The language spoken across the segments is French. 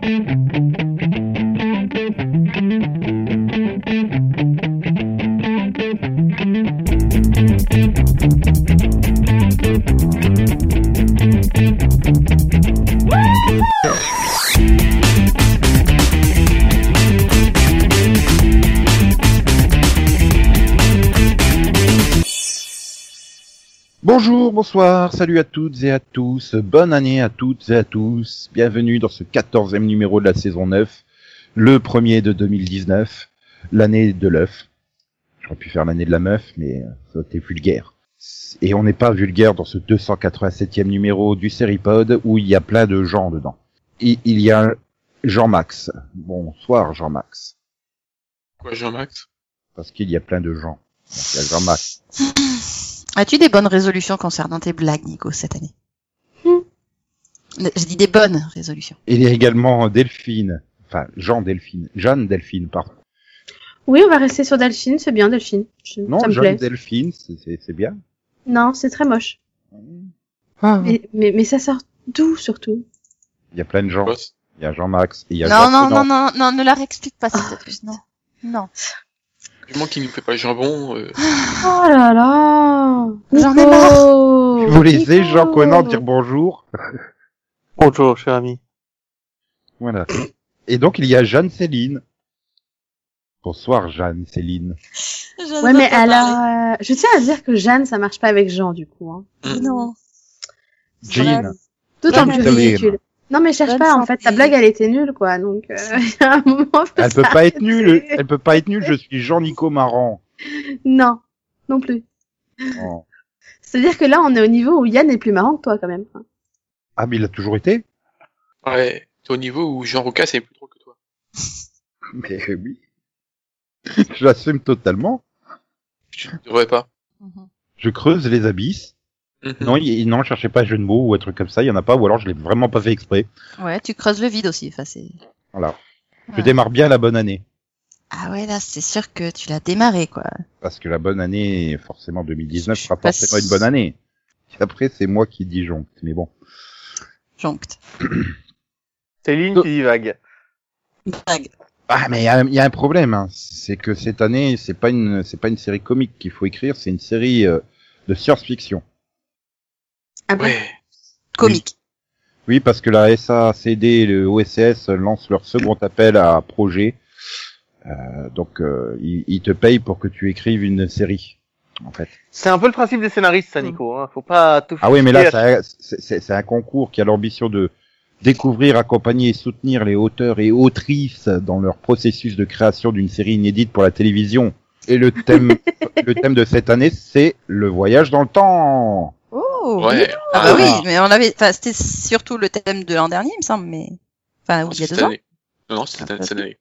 Thank you. Bonjour, bonsoir, salut à toutes et à tous, bonne année à toutes et à tous, bienvenue dans ce quatorzième numéro de la saison 9, le premier de 2019, l'année de l'œuf. J'aurais pu faire l'année de la meuf, mais euh, ça aurait été vulgaire. Et on n'est pas vulgaire dans ce 287e numéro du Seripod où il y a plein de gens dedans. Et il y a Jean-Max. Bonsoir Jean-Max. Quoi, Jean-Max? Parce qu'il y a plein de gens. Donc, il y a Jean-Max. As-tu des bonnes résolutions concernant tes blagues, Nico, cette année Je dis des bonnes résolutions. Il y a également Delphine. Enfin, Jean-Delphine. Jeanne Delphine, pardon. Oui, on va rester sur Delphine, c'est bien Delphine. Je- Non, ça me Jeanne plaît. Delphine, c'est- bien. Non, c'est très moche. Ah. Mais, mais, mais ça sort d'où surtout? Il y a plein de gens. Il y a Jean-Max. et Il y a Non, Jean non, non, non, non, ne leur explique pas, s'il te plaît. Non. Non. Du moins qu'il nous fait pas le jambon. euh, Oh là là J'en ai Nico Vous laissez Nico Jean Conan dire bonjour. Bonjour, cher ami. Voilà. Et donc, il y a Jeanne-Céline. Bonsoir, Jeanne-Céline. Ouais, mais alors, euh, je tiens à dire que Jeanne, ça marche pas avec Jean, du coup. Hein. Non. Jean. D'autant Jeanne plus Céline. ridicule. Non, mais cherche Bonne pas, en fait, ta blague, elle était nulle, quoi. Donc, euh, il y a un moment, Elle peut pas être nulle. Elle peut pas être nulle. Je suis Jean-Nico Marant. Non, non plus. Oh. C'est-à-dire que là, on est au niveau où Yann est plus marrant que toi, quand même. Ah, mais il a toujours été. Ouais, t'es au niveau où Jean Roucas est plus drôle que toi. Mais oui. Je l'assume totalement. Tu devrais pas. Mhm. Je creuse les abysses. Mhm. Non, il, non, cherchez pas jeu de mots ou un truc comme ça. Il y en a pas. Ou alors, je l'ai vraiment pas fait exprès. Ouais, tu creuses le vide aussi. Enfin, c'est... Voilà. Je démarre bien la bonne année. Ah ouais, là, c'est sûr que tu l'as démarré, quoi. Parce que la bonne année, forcément 2019 Je sera forcément si- une bonne année. Et après, c'est moi qui disjoncte. Mais bon. Joncte. Céline qui divague. Blague. Ah, mais il y, y a un problème. hein. C'est que cette année, c'est pas une, c'est pas une série comique qu'il faut écrire. C'est une série euh, de science-fiction. Ah bon Ouais. Comique. Oui, parce que la SACD et le OSS lancent leur second appel à projet. Euh, donc, euh, ils, ils te payent pour que tu écrives une série, en fait. C'est un peu le principe des scénaristes, ça, Nico. Hein. Faut pas tout Ah oui, mais là, c'est un concours qui a l'ambition de découvrir, accompagner et soutenir les auteurs et autrices dans leur processus de création d'une série inédite pour la télévision. Et le thème, le thème de cette année, c'est le voyage dans le temps. Oh. Ouais. Ah bah oui, Ah. mais on avait, enfin, c'était surtout le thème de l'an dernier, il me semble, mais, enfin, il y a deux ans. année. Non, non, c'était cette année.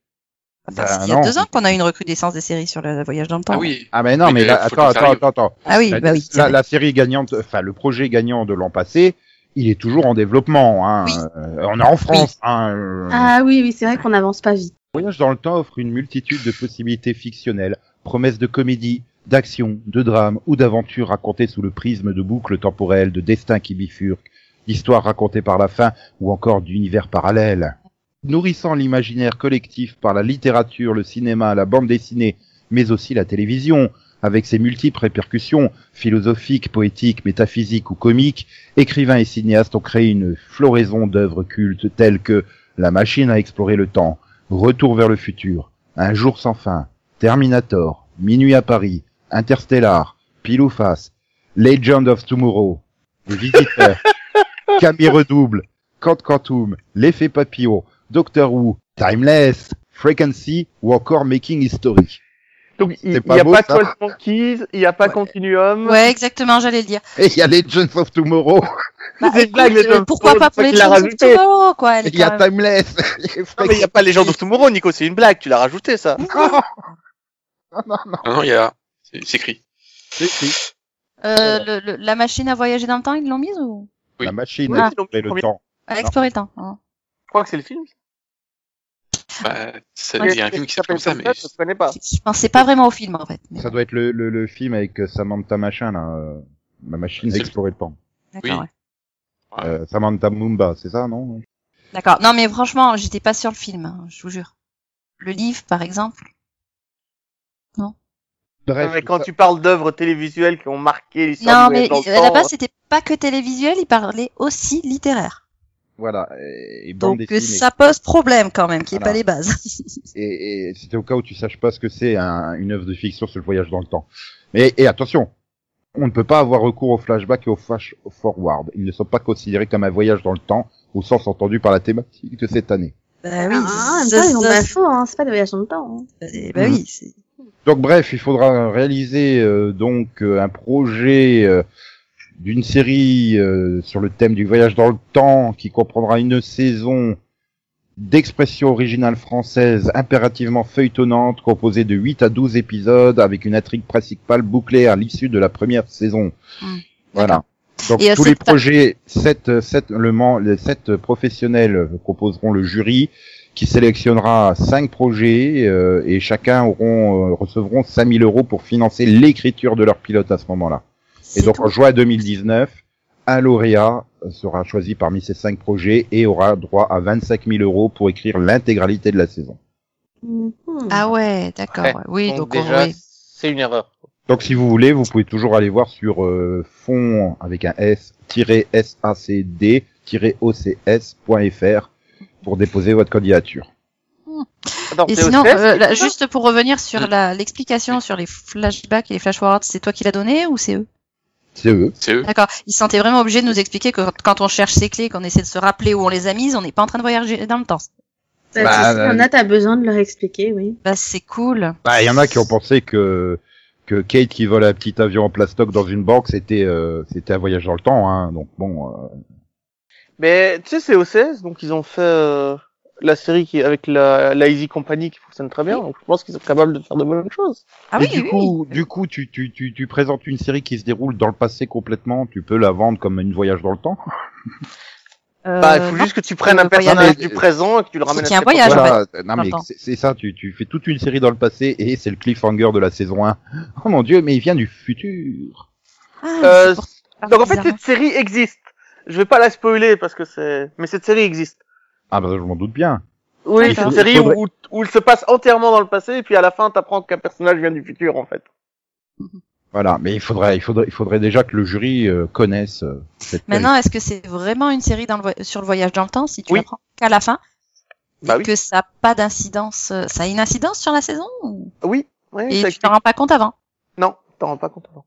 Enfin, Bah, il y a non. deux ans qu'on a eu une recrudescence des séries sur le voyage dans le temps. Ah oui. Ah mais non, mais mais là, attends, attends, attends, attends. Ah oui, La, bah oui. la série gagnante, enfin le projet gagnant de l'an passé, il est toujours en développement. Hein. Oui. Euh, on est en France. Hein, euh. Ah oui, oui, c'est vrai qu'on n'avance pas vite. Voyage dans le temps offre une multitude de possibilités fictionnelles, promesses de comédie, d'action, de drame ou d'aventure racontées sous le prisme de boucles temporelles, de destins qui bifurquent, d'histoires racontées par la fin ou encore d'univers parallèles. Nourrissant l'imaginaire collectif par la littérature, le cinéma, la bande dessinée, mais aussi la télévision, avec ses multiples répercussions philosophiques, poétiques, métaphysiques ou comiques, écrivains et cinéastes ont créé une floraison d'œuvres cultes telles que La machine à explorer le temps, Retour vers le futur, Un jour sans fin, Terminator, Minuit à Paris, Interstellar, Pile ou face, Legend of Tomorrow, Le Visiteur, Camille Redouble, Quant Quantum, L'effet papillon, Doctor Who, Timeless, Frequency ou encore Making History. Donc, il n'y a pas 12 Monkeys, il n'y a pas Ouais. Continuum. Ouais, exactement, j'allais le dire. Et il y a Legends of Tomorrow, Bah, C'est une blague, écoute, les euh, pourquoi pas pour John of. Tomorrow, quoi. Il y a même- Timeless. Non, mais il n'y a pas les gens de Tomorrow, Nico, c'est une blague, tu l'as rajouté, ça. Non, non, non. Non, non, il y a, c'est c'est écrit. C'est écrit. Euh, le- le- la machine à voyager dans le temps, ils l'ont mise ou? Oui. La machine à mis explorer le temps. à explorer le temps hein. Je crois que c'est le film. Bah, ça- Ouais, il y a un film qui s'appelle comme ça, mais Je ne connais pas. Je pensais pas vraiment au film en fait. mais Ça doit être le, le, le film avec euh, Samantha machin là, euh, la machine à explorer le temps. D'accord, oui. ouais. Euh, Samantha Mumba, c'est ça, non? D'accord. Non, mais franchement, j'étais pas sur le film, hein, je vous jure. Le livre, par exemple. Bref, mais quand ça- tu parles d'œuvres télévisuelles qui ont marqué l'histoire Non, mais base, c'était pas que télévisuel, il parlait aussi littéraire. voilà, et, Donc dessinée. ça pose problème quand même, qui est Voilà. pas les bases. Et, et c'était au cas où tu saches pas ce que c'est un- une œuvre de fiction sur le voyage dans le temps. Mais et attention, on ne peut pas avoir recours au flashback et au flash forward. Ils ne sont pas considérés comme un voyage dans le temps au sens entendu par la thématique de cette année. bah oui, Ah, ont ça- pas faux, hein. C'est pas des voyages dans le temps. hein. euh, bah oui, c'est- Donc bref, il faudra réaliser euh, donc euh, un projet euh, d'une série euh, sur le thème du voyage dans le temps qui comprendra une saison d'expression originale française impérativement feuilletonnante composée de 8 à 12 épisodes avec une intrigue principale bouclée à l'issue de la première saison. Hmm. Voilà. Donc Et, tous les projets, sept, sept, le, les sept professionnels composeront le jury qui sélectionnera cinq projets euh, et chacun auront euh, recevront 5000 euros pour financer l'écriture de leur pilote à ce moment-là. Et donc tout. en juin 2019, un lauréat sera choisi parmi ces cinq projets et aura droit à 25 000 euros pour écrire l'intégralité de la saison. Mhm. Ah ouais, d'accord. Ouais. Oui, donc, donc, déjà, oui. c'est une erreur. Donc si vous voulez, vous pouvez toujours aller voir sur euh, fond avec un S SACD ocs.fr pour déposer votre candidature. Attends, Et sinon, euh, là, juste pour revenir sur la- l'explication sur les flashbacks et les flash forwards, c'est toi qui l'as donné ou c'est eux C'est eux. C'est eux. D'accord. Ils se sentaient vraiment obligés de nous expliquer que quand on cherche ces clés, qu'on essaie de se rappeler où on les a mises, on n'est pas en train de voyager dans le temps. Bah, Bah, sais, il y en a, t'as besoin de leur expliquer, oui. Bah c'est cool. Bah, il y en a qui ont pensé que que Kate qui vole un petit avion en plastoc dans une banque, c'était euh, c'était un voyage dans le temps. Hein. Donc bon, euh, Mais tu sais, c'est OCS, donc ils ont fait euh, la série qui avec la, la Easy Company qui fonctionne très bien. Donc je pense qu'ils sont capables de faire de bonnes choses. Ah Mais oui, du oui, coup, du coup, tu, tu, tu, tu présentes une série qui se déroule dans le passé complètement. Tu peux la vendre comme une voyage dans le temps? Euh, bah, il faut non. juste que tu prennes un voyage- personnage du présent et que tu le ramènes à un voyage, en Voilà, non dans mais c'est c'est ça. Tu, tu fais toute une série dans le passé et c'est le cliffhanger de la saison 1. Oh mon dieu, mais il vient du futur. Ah, Euh, c'est Donc en fait, cette série existe. Je vais pas la spoiler parce que c'est, mais cette série existe. Ah bah je m'en doute bien. Oui, c'est une série Faudrait- où, où il se passe entièrement dans le passé et puis à la fin t'apprends qu'un personnage vient du futur en fait. Voilà, mais il faudrait, il faudrait, il faudrait déjà que le jury euh, connaisse euh, cette série. Maintenant, est-ce que c'est vraiment une série dans le vo- sur le voyage dans le temps si tu Oui. l'apprends qu'à la fin? Bah et oui. que ça n'a pas d'incidence, euh, ça a une incidence sur la saison ou- Oui, oui, et tu t'en rends pas compte avant? Non, t'en rends pas compte. avant.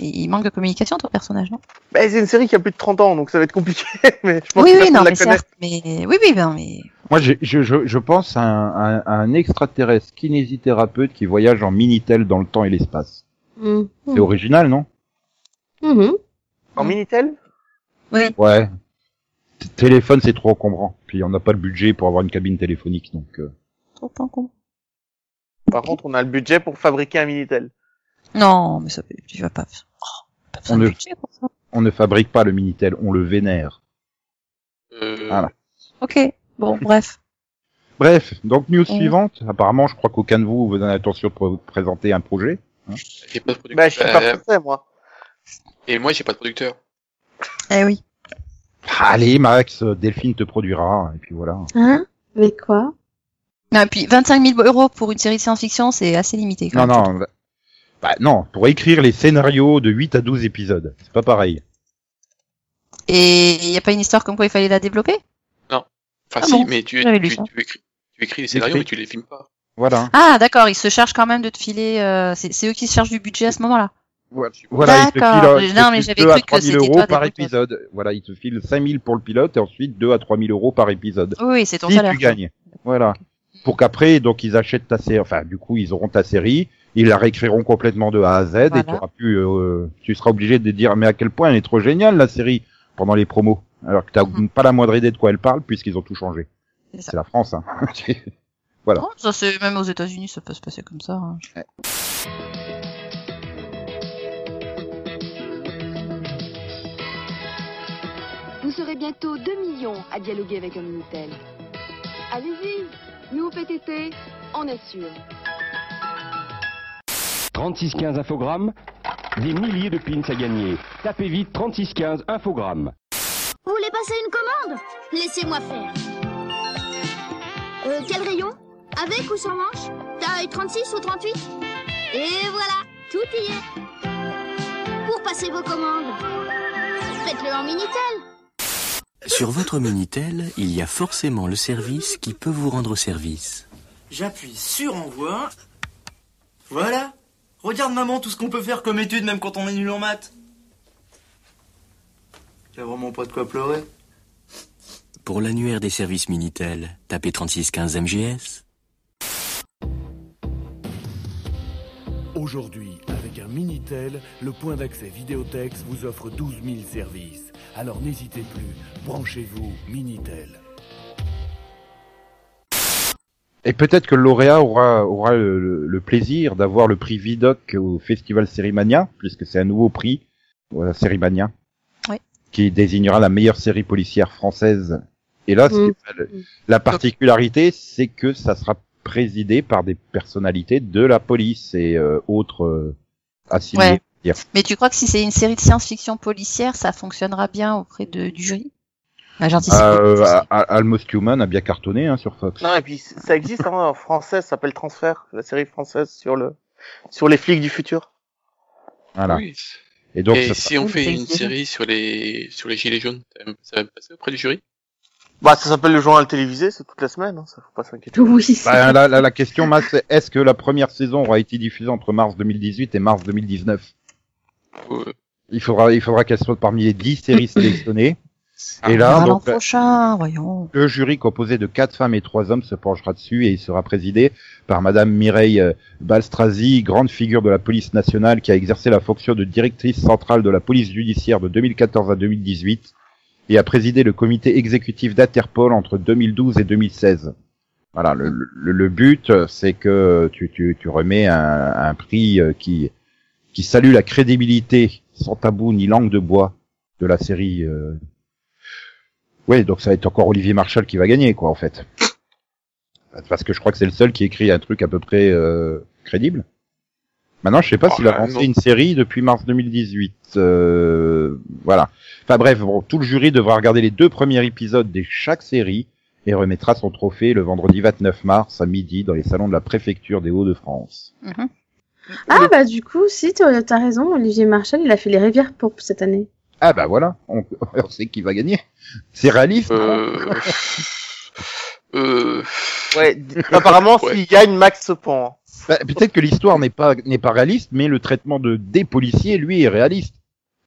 Il manque de communication ton personnage, non? Bah, c'est une série qui a plus de 30 ans, donc ça va être compliqué, mais je pense Oui, oui, non, la mais certes, mais oui, oui, ben, mais Moi, je, je, je pense à un, à un extraterrestre kinésithérapeute qui voyage en minitel dans le temps et l'espace. Mhm. C'est original, non? Mhm. En Minitel? Ouais. T- Téléphone, c'est trop encombrant. Puis on n'a pas le budget pour avoir une cabine téléphonique, donc. euh, trop encombrant. Par contre, on a le budget pour fabriquer un Minitel. Non, mais ça, tu vas pas. Oh, On de ne- budget pour ça. on ne fabrique pas le minitel, on le vénère. Euh, Voilà. Ok, bon, bref. Bref, donc news suivante. Apparemment, je crois qu'aucun de vous vous donne l'intention de pr- présenter un projet. j'ai pas de producteur. Bah, je suis pas Euh, français, moi. et moi, j'ai pas de producteur. Eh oui. Allez, Max, Delphine te produira, et puis voilà. Hein Avec quoi? Non, et puis 25 000 euros pour une série de science-fiction, c'est assez limité. Quand Non, même. non. Bah non, pour écrire les scénarios de 8 à 12 épisodes. C'est pas pareil. Et il y a pas une histoire comme quoi il fallait la développer? Enfin, Ah si, bon, mais tu, tu, écris, tu écris les scénarios, mais tu les filmes pas. Voilà. Ah, d'accord, ils se chargent quand même de te filer. Euh, c'est eux qui se chargent du budget à ce moment-là. Voilà, voilà, il te D'accord. file, Non, mais file j'avais 2 à cru que 3 000 c'était euros toi, par épisode. Voilà, il te file 5 000 pour le pilote et ensuite 2 à 3 000 euros par épisode. Oui, oui, c'est ton si salaire. tu gagnes. Voilà. Pour qu'après, donc, ils achètent ta série, enfin, du coup, ils auront ta série, ils la réécriront complètement de A à Z et Voilà. tu auras pu, euh, tu seras obligé de dire, mais à quel point elle est trop géniale, la série, pendant les promos. Alors que t'as Mhm. pas la moindre idée de quoi elle parle puisqu'ils ont tout changé. C'est la France, hein. Voilà. Ça c'est même aux États-Unis, ça peut se passer comme ça. hein. Vous serez bientôt 2 millions à dialoguer avec un Minitel. Allez-y, nous fait été, on assure. 3615 infogrammes, des milliers de pins à gagner. Tapez vite 3615 infogrammes. Vous voulez passer une commande? Laissez-moi faire. Euh, quel rayon? Avec ou sans manche? Taille 36 ou 38 Et voilà, tout y est. Pour passer vos commandes, faites-le en Minitel. Sur votre Minitel, il y a forcément le service qui peut vous rendre service. J'appuie sur envoi. Voilà. Regarde maman tout ce qu'on peut faire comme étude même quand on est nul en maths. Y a vraiment pas de quoi pleurer. Pour l'annuaire des services Minitel, tapez 3615 MGS. Aujourd'hui, avec un Minitel, le point d'accès Vidéotex vous offre 12 000 services. Alors n'hésitez plus, branchez-vous Minitel. Et peut-être que le lauréat aura, aura le, le- le plaisir d'avoir le prix Vidoc au Festival Sérimania, puisque c'est un nouveau prix, voilà, Sérimania, Oui. qui désignera la meilleure série policière française. Et là, Mm. le- la particularité, c'est que ça sera présidé par des personnalités de la police et euh, autres euh. Ouais. dire. Mais tu crois que si c'est une série de science-fiction policière, ça fonctionnera bien auprès de, du jury? Ah. Euh, Almost Human a bien cartonné hein, sur Fox. Non, et puis ça existe hein, en français, ça s'appelle Transfert, la série française sur le sur les flics du futur. Voilà. Oui. Et donc, Et ça si on fait une série sur les sur les gilets jaunes, ça va passer auprès du jury? Bah, ça s'appelle le journal télévisé, c'est toute la semaine, hein, ça faut pas s'inquiéter. Oui, c'est- Bah, la, la, la question, Max, c'est est-ce que la première saison aura été diffusée entre mars 2018 et mars 2019 Euh, Il faudra, il faudra qu'elle soit parmi les 10 séries sélectionnées. Ah, et On là, donc, prochain, voyons. le jury composé de quatre femmes et trois hommes se penchera dessus et il sera présidé par Madame Mireille euh, Balstrazi, grande figure de la police nationale qui a exercé la fonction de directrice centrale de la police judiciaire de 2014 à 2018 et a présidé le comité exécutif d'Interpol entre 2012 et 2016. Voilà, le, le, le but, euh, c'est que tu, tu, tu remets un, un prix euh, qui, qui salue la crédibilité sans tabou ni langue de bois de la série. Euh... Ouais, donc ça va être encore Olivier Marchal qui va gagner, quoi, en fait. Parce que je crois que c'est le seul qui écrit un truc à peu près euh, crédible. Maintenant, je sais pas Oh, s'il a bah, lancé une série depuis mars 2018. Euh, voilà. Enfin bref, bon, tout le jury devra regarder les deux premiers épisodes de chaque série et remettra son trophée le vendredi 29 mars à midi dans les salons de la préfecture des Hauts-de-France. Mhm. Ah, bah, du coup, si, t'as t'as raison, Olivier Marchal, il a fait les rivières pour cette année. Ah bah voilà, on, on sait qui va gagner. C'est réaliste. euh, euh, Ouais, apparemment, Ouais. s'il gagne, Max se pend. Bah, Peut-être que l'histoire n'est pas n'est pas réaliste, mais le traitement de des policiers, lui, est réaliste.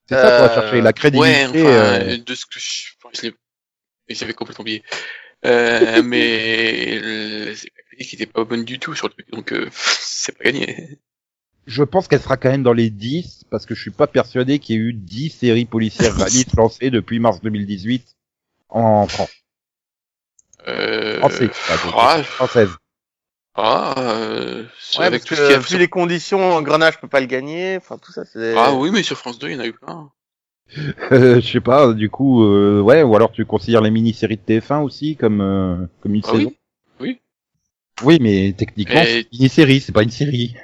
C'est ça qu'on va Euh, chercher, la ouais, crédibilité. enfin, euh, de ce que je, je j'avais complètement oublié. Euh, mais le- c'est la critique pas bonne du tout sur le truc, donc euh, c'est pas gagné. Je pense qu'elle sera quand même dans les 10, parce que je suis pas persuadé qu'il y ait eu 10 séries policières réalistes lancées depuis mars 2018 en France. Euh, Français, pas donc, ah, française. ah, euh, Ouais, avec tout ce qu'il y a vu sur- les conditions, Grenage peut pas le gagner, enfin tout ça, c'est... Ah oui, mais sur France 2, il y en a eu plein. Euh, je sais pas, du coup, euh, ouais, ou alors tu considères les mini-séries de TF1 aussi comme euh, comme une Ah saison? oui, oui, Oui, mais techniquement, Et- c'est une mini-série, c'est pas une série.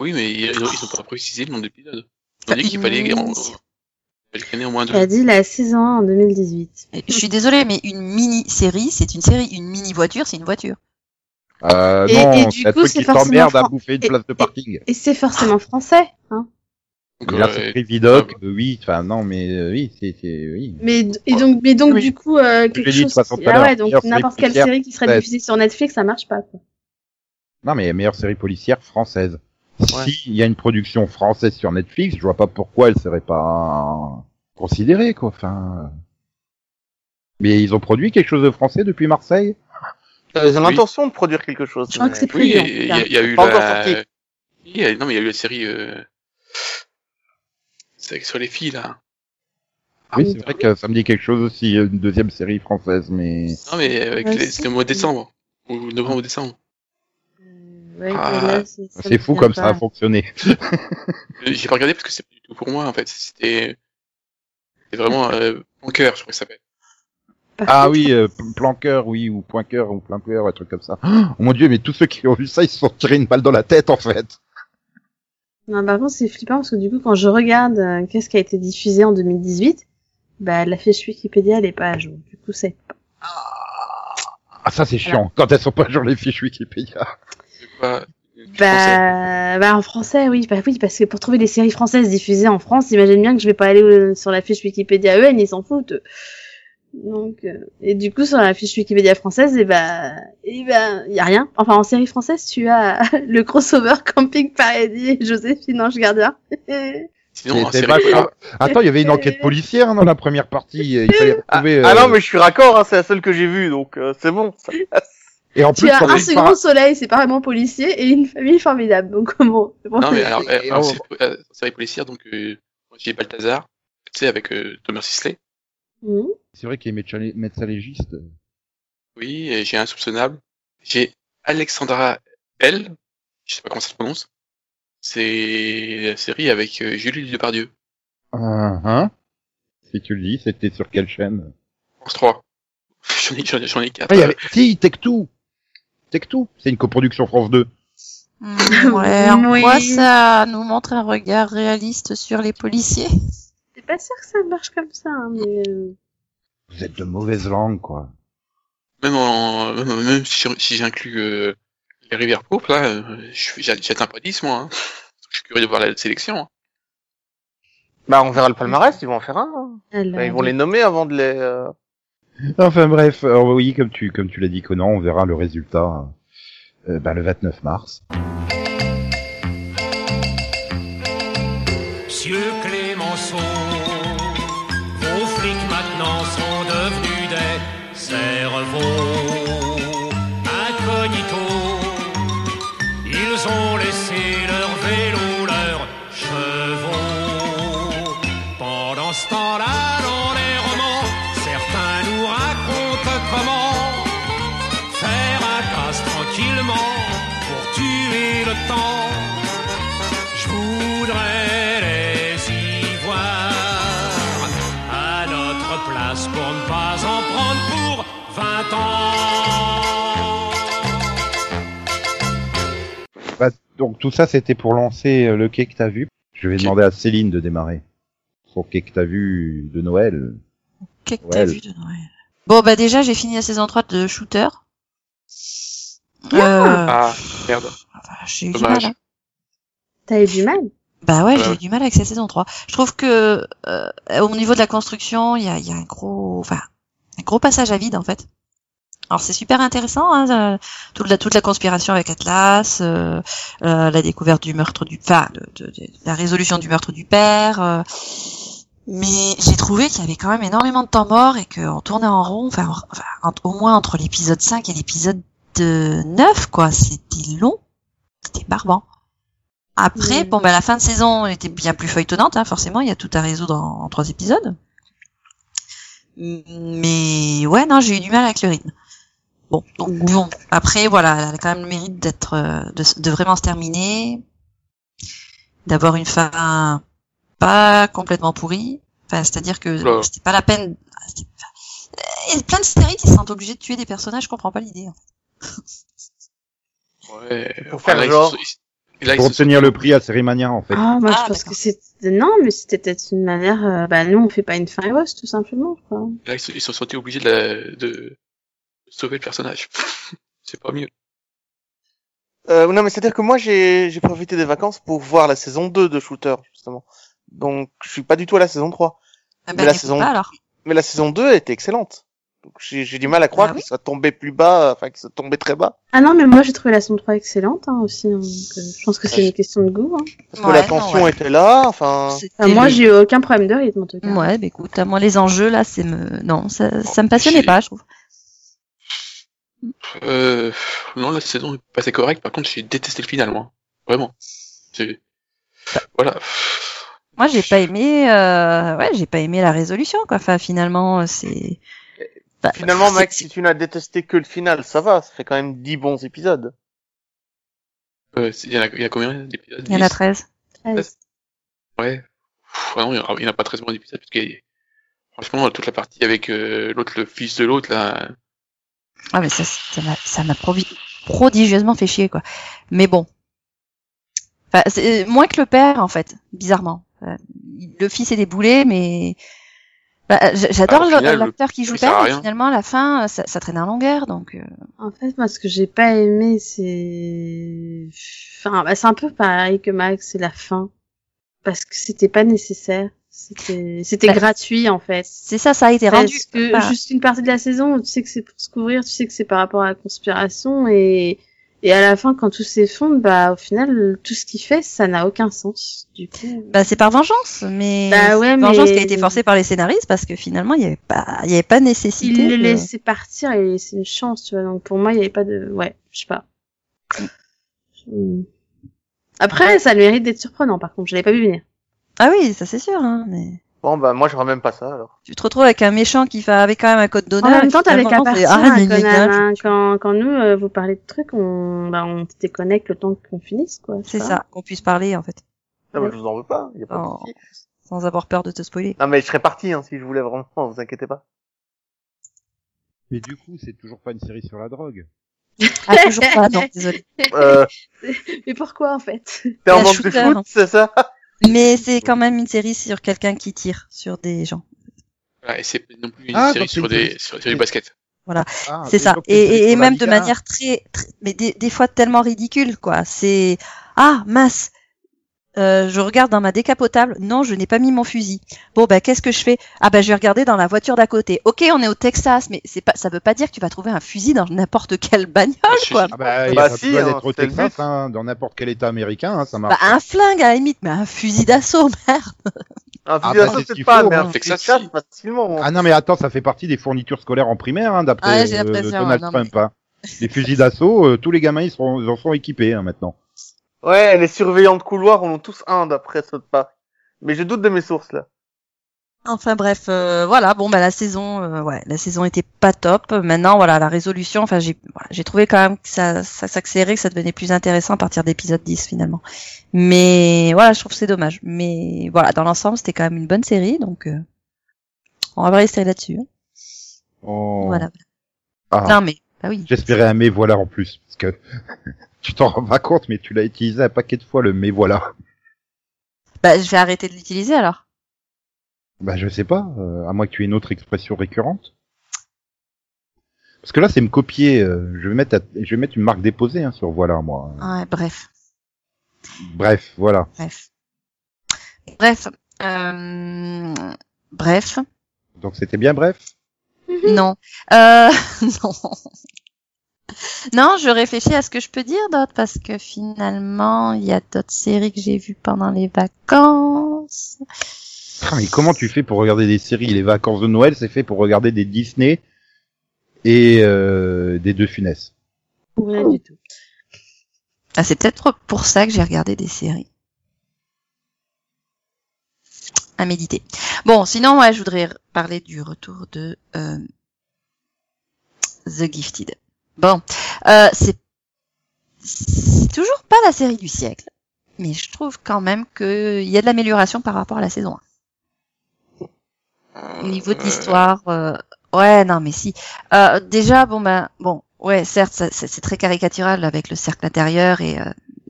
Oui, mais ils, ils ont pas précisé le nombre d'épisodes. Ils ont dit qu'il fallait, il fallait gagner au moins deux. Il a dit la saison 1 en 2018. Je suis désolée, mais une mini-série, c'est une série. Une mini-voiture, c'est une voiture. Euh, Et- non, c'est un coup, truc c'est qui t'emmerde à forcément bouffer une et- place de et- parking. Et c'est forcément français, hein. Donc, là, euh, c'est pris Vidoc, euh, oui, enfin non, mais euh, oui, c'est, c'est, oui. Mais, et donc, mais donc, Oui. du coup, euh, quelque dit chose. Ah ouais, donc n'importe quelle série qui serait diffusée sur Netflix, ça marche pas, quoi. Non, mais meilleure série policière française. Ouais. S'il y a une production française sur Netflix, je vois pas pourquoi elle serait pas considérée, quoi. Enfin, mais ils ont produit quelque chose de français depuis Marseille? Euh, Ils ont Oui. l'intention de produire quelque chose. Je crois que c'est Oui, il y, a- y eu Pas encore la... sorti. Il y a- Non, mais il y a eu la série, euh... c'est sur les filles, là. oui, c'est vrai que ça me dit quelque chose aussi, une deuxième série française, mais Non, mais avec Ouais, les- c'était au mois de décembre. Ou novembre ou décembre. Ouais, Ah, c'est fou comme pas. ça a fonctionné. Euh, J'ai pas regardé parce que c'est pas du tout pour moi, en fait. C'était, vraiment, euh, cœur, je crois que ça s'appelle. Ah oui, euh, planqueur, oui, ou poinqueur, ou planqueur, un truc comme ça. Oh mon dieu, mais tous ceux qui ont vu ça, ils se sont tirés une balle dans la tête, en fait. Non, par contre, c'est flippant parce que du coup, quand je regarde euh, qu'est-ce qui a été diffusé en 2018, bah, la fiche Wikipédia, elle est pas à jour. Du coup, c'est pas. Ah, ça c'est chiant, quand elles sont pas sur les fiches Wikipédia. Pas- Bah, bah, en français, oui, bah oui, parce que pour trouver des séries françaises diffusées en France, imagine bien que je vais pas aller euh, sur la fiche Wikipédia EN, ils s'en foutent. Donc, euh, et du coup, sur la fiche Wikipédia française, et bah, et bah, y a rien. Enfin, en série française, tu as le crossover Camping Paradis et Joséphine Ange Gardien. Sinon, en C'était série, pas- Attends, il y avait une enquête policière hein, dans la première partie, il fallait retrouver... Ah euh, non, mais je suis raccord, hein, c'est la seule que j'ai vue, donc euh, c'est bon. ça passe. Et en tu plus, as quand un second soleil, c'est pas vraiment policier, et une famille formidable. Donc, bon. bon, Non, mais alors, euh, en euh, série policière, donc, euh, j'ai Balthazar, tu sais, avec euh, Thomas Sisley. Mhm. C'est vrai qu'il est médecin médecin légiste. Oui, j'ai Insoupçonnable. J'ai Alexandra L. Je sais pas comment ça se prononce. C'est la série avec euh, Julie Depardieu. Ah, hein? Si tu le dis, c'était sur quelle chaîne? France 3. J'en ai, j'en ai, j'en ai quatre. ah, il y avait... Si, Tech2 Tech2 C'est une coproduction France 2. Hmm, ouais, en Oui. quoi ça nous montre un regard réaliste sur les policiers C'est pas sûr que ça marche comme ça, hein, mais. euh, Vous êtes de mauvaise langue, quoi. Même en, même, même si j'inclus euh, les rivières pourpres, là, euh, j'atteins pas 10, moi. Hein. Je suis curieux de voir la sélection. hein. Bah, on verra le palmarès, ils vont en faire un. hein. alors, ils vont les nommer avant de les... euh, Enfin bref, euh, oui, comme tu, comme tu l'as dit, Conan, on verra le résultat euh, bah, le 29 mars. Monsieur Clémenceau, vos flics maintenant sont devenus des cerveaux tout ça, c'était pour lancer euh, le quai que t'as vu. Je vais demander à Céline de démarrer. Son quai que t'as vu de Noël. Qu'est-ce que t'as vu de Noël Bon, bah déjà, j'ai fini la saison 3 de Shooter. Euh, Ah, merde. j'ai eu du dommage. mal. hein. T'as eu du mal Bah ouais, Ouais. j'ai eu du mal avec cette saison 3. Je trouve que euh, au niveau de la construction, il y a, il y a un gros, enfin, un gros passage à vide en fait. Alors c'est super intéressant, hein, euh, toute la toute la conspiration avec Atlas, euh, euh, la découverte du meurtre du, enfin, de, de- de- la résolution du meurtre du père. euh, mais j'ai trouvé qu'il y avait quand même énormément de temps mort et qu'on tournait en rond, enfin, en- enfin, au moins entre l'épisode 5 et l'épisode de 9, quoi. C'était long, c'était barbant. Après, Mm. bon, ben, la fin de saison était bien plus feuilletonnante, hein, forcément, il y a tout à résoudre en, en trois épisodes. Mais ouais, non, j'ai eu du mal avec le rythme. Bon, donc bon, après, voilà, elle a quand même le mérite d'être, euh, de, de vraiment se terminer, d'avoir une fin pas complètement pourrie. Enfin, c'est-à-dire que Oula. c'était pas la peine. Il y a plein de séries qui sont obligées de tuer des personnages, je comprends pas l'idée. en fait. Ouais. Pour faire là, ils genre. là, Pour obtenir le prix à Sérimania, en fait. Ah, moi, Ah, je pense d'accord. que c'est... Non, mais c'était peut-être une manière... euh, Bah, nous, on fait pas une fin heureuse, tout simplement, quoi. Là, ils se, ils se sont sentis obligés de, la- de sauver le personnage. C'est pas mieux. Euh, non, mais c'est-à-dire que moi, j'ai j'ai profité des vacances pour voir la saison 2 de Shooter, justement. Donc, je suis pas du tout à la saison 3. Ah Mais ben, la saison- pas, alors. Mais la saison 2 était excellente. Donc, j'ai du mal à croire Ah oui qu'il soit tombé plus bas, enfin, qu'il soit tombé très bas. Ah non, mais moi, j'ai trouvé la saison 3 excellente, hein, aussi. hein, donc, euh, je pense que c'est Ouais. une question de goût. Hein. Parce que Ouais, la non, tension ouais. était là, enfin. Moi, j'ai eu aucun problème de rythme, en tout cas. Ouais, bah écoute, à moi les enjeux là, c'est me, non, ça, ça me passionnait pas, je trouve. Euh, non, la saison est passée correcte. Par contre, j'ai détesté le final, moi. Vraiment. C'est- Voilà. Moi, j'ai pas aimé, euh, ouais, j'ai pas aimé la résolution, quoi. Enfin, finalement, c'est. Bah, Finalement, c'est- si tu n'as détesté que le final, ça va, ça fait quand même 10 bons épisodes. Euh, il y en a, il y a combien d'épisodes? Il y en a 10? 13. Treize. Ouais. Pff, ah non, il y en a, y en a pas 13 bons épisodes, parce que franchement, toute la partie avec euh, l'autre, le fils de l'autre, là, Ah, mais ça, ça m'a, ça m'a provi- prodigieusement fait chier, quoi. Mais bon. Enfin, c'est moins que le père, en fait, bizarrement. Euh, Le fils est déboulé, mais Bah, J'adore Bah, l'acteur qui joue Ben, mais finalement, à la fin, ça, ça traîne en longueur, donc... euh, En fait, moi, ce que j'ai pas aimé, c'est, enfin, bah, c'est un peu pareil que Max, c'est la fin. Parce que c'était pas nécessaire. C'était, Bah, gratuit, en fait. C'est ça, ça a été rendu. Parce que Enfin, juste une partie de la saison, tu sais que c'est pour se couvrir, tu sais que c'est par rapport à la conspiration, et, et à la fin, quand tout s'effondre, bah, au final, tout ce qu'il fait, ça n'a aucun sens. Du coup. Bah, c'est par vengeance, mais Bah ouais, vengeance mais- qui a été forcée par les scénaristes parce que finalement, il y avait pas, il y avait pas nécessité. il le de- laissait partir et c'est une chance, tu vois. Donc pour moi, il n'y avait pas de, ouais, je sais pas. Hmm. Après, ça a le mérite d'être surprenant. Par contre, je l'avais pas vu venir. Ah oui, ça c'est sûr, hein, mais Bon, bah, moi, j'aurais même pas ça, alors. tu te retrouves avec un méchant qui fait avec quand même un code En d'honneur. même et temps, Conan, gna, hein. quand, quand nous, euh, vous parlez de trucs, on, bah, on te déconnecte le temps qu'on finisse, quoi. C'est ça, qu'on puisse parler en fait, Non, mais je vous en veux pas. Y a pas de Oh. sans avoir peur de te spoiler. Non, mais je serais parti, hein, si je voulais vraiment, vous inquiétez pas. Mais du coup, c'est toujours pas une série sur la drogue. Ah, toujours pas, non, désolé. Euh, Mais pourquoi, en fait? t'es en manque de foot, c'est ça? Mais c'est quand même une série sur quelqu'un qui tire sur des gens. Voilà, et c'est non plus une Ah, série sur des sur, sur du basket. Voilà, Ah, c'est ça. Et, même de manière très, très- mais des, des fois tellement ridicule, quoi. C'est ah mince, euh, je regarde dans ma décapotable. Non, je n'ai pas mis mon fusil. Bon bah qu'est-ce que je fais? Ah bah je vais regarder dans la voiture d'à côté. Ok, on est au Texas, mais c'est pas, ça veut pas dire que tu vas trouver un fusil dans n'importe quelle bagnole, quoi. Ah bah, il y Bah a si, hein, d'être au Texas, hein, dans n'importe quel état américain, hein, ça Bah marche. un flingue à la limite, mais un fusil d'assaut, merde. Un Ah, fusil bah, d'assaut, c'est pas, mais hein. un Texas, fusil de facilement. Ah non, mais attends, ça fait partie des fournitures scolaires en primaire, hein, d'après Ah, j'ai euh, Donald non, Trump. Hein. Les fusils d'assaut, euh, tous les gamins, ils, seront, ils en sont équipés hein, maintenant. Ouais, les surveillants de couloir en ont tous un d'après ce parc. Mais je doute de mes sources, là. Enfin bref, euh, voilà. Bon bah la saison, euh, ouais, la saison était pas top. Maintenant voilà la résolution. Enfin j'ai, voilà, j'ai trouvé quand même que ça, ça s'accélérait, que ça devenait plus intéressant à partir d'épisode 10 finalement. Mais voilà, je trouve que c'est dommage. Mais voilà, dans l'ensemble c'était quand même une bonne série, donc euh, on va rester là-dessus. hein. Oh. Voilà. Ah, Non mais bah oui. J'espérais un mais voilà en plus, parce que tu t'en rends pas compte, mais tu l'as utilisé un paquet de fois le mais voilà. Bah je vais arrêter de l'utiliser alors. Bah je sais pas, euh, à moins que tu aies une autre expression récurrente. Parce que là c'est me copier, euh, je vais mettre à- je vais mettre une marque déposée hein, sur voilà moi. Ouais, bref, Bref, voilà. bref, bref, euh, bref. Donc c'était bien bref? Non. Euh, non. Non, je réfléchis à ce que je peux dire d'autre parce que finalement, il y a d'autres séries que j'ai vues pendant les vacances. Ah, mais comment tu fais pour regarder des séries? Les vacances de Noël, c'est fait pour regarder des Disney et euh, des deux Funès. Rien du tout. Ah, c'est peut-être pour ça que j'ai regardé des séries. À méditer. Bon, sinon, ouais, je voudrais parler du retour de euh, The Gifted. Bon, euh, c'est toujours pas la série du siècle, mais je trouve quand même qu'il y a de l'amélioration par rapport à la saison 1. Au niveau de l'histoire, euh, ouais, non, mais si. Euh, déjà, bon ben, bon, ouais, certes, c'est très caricatural avec le cercle intérieur et euh,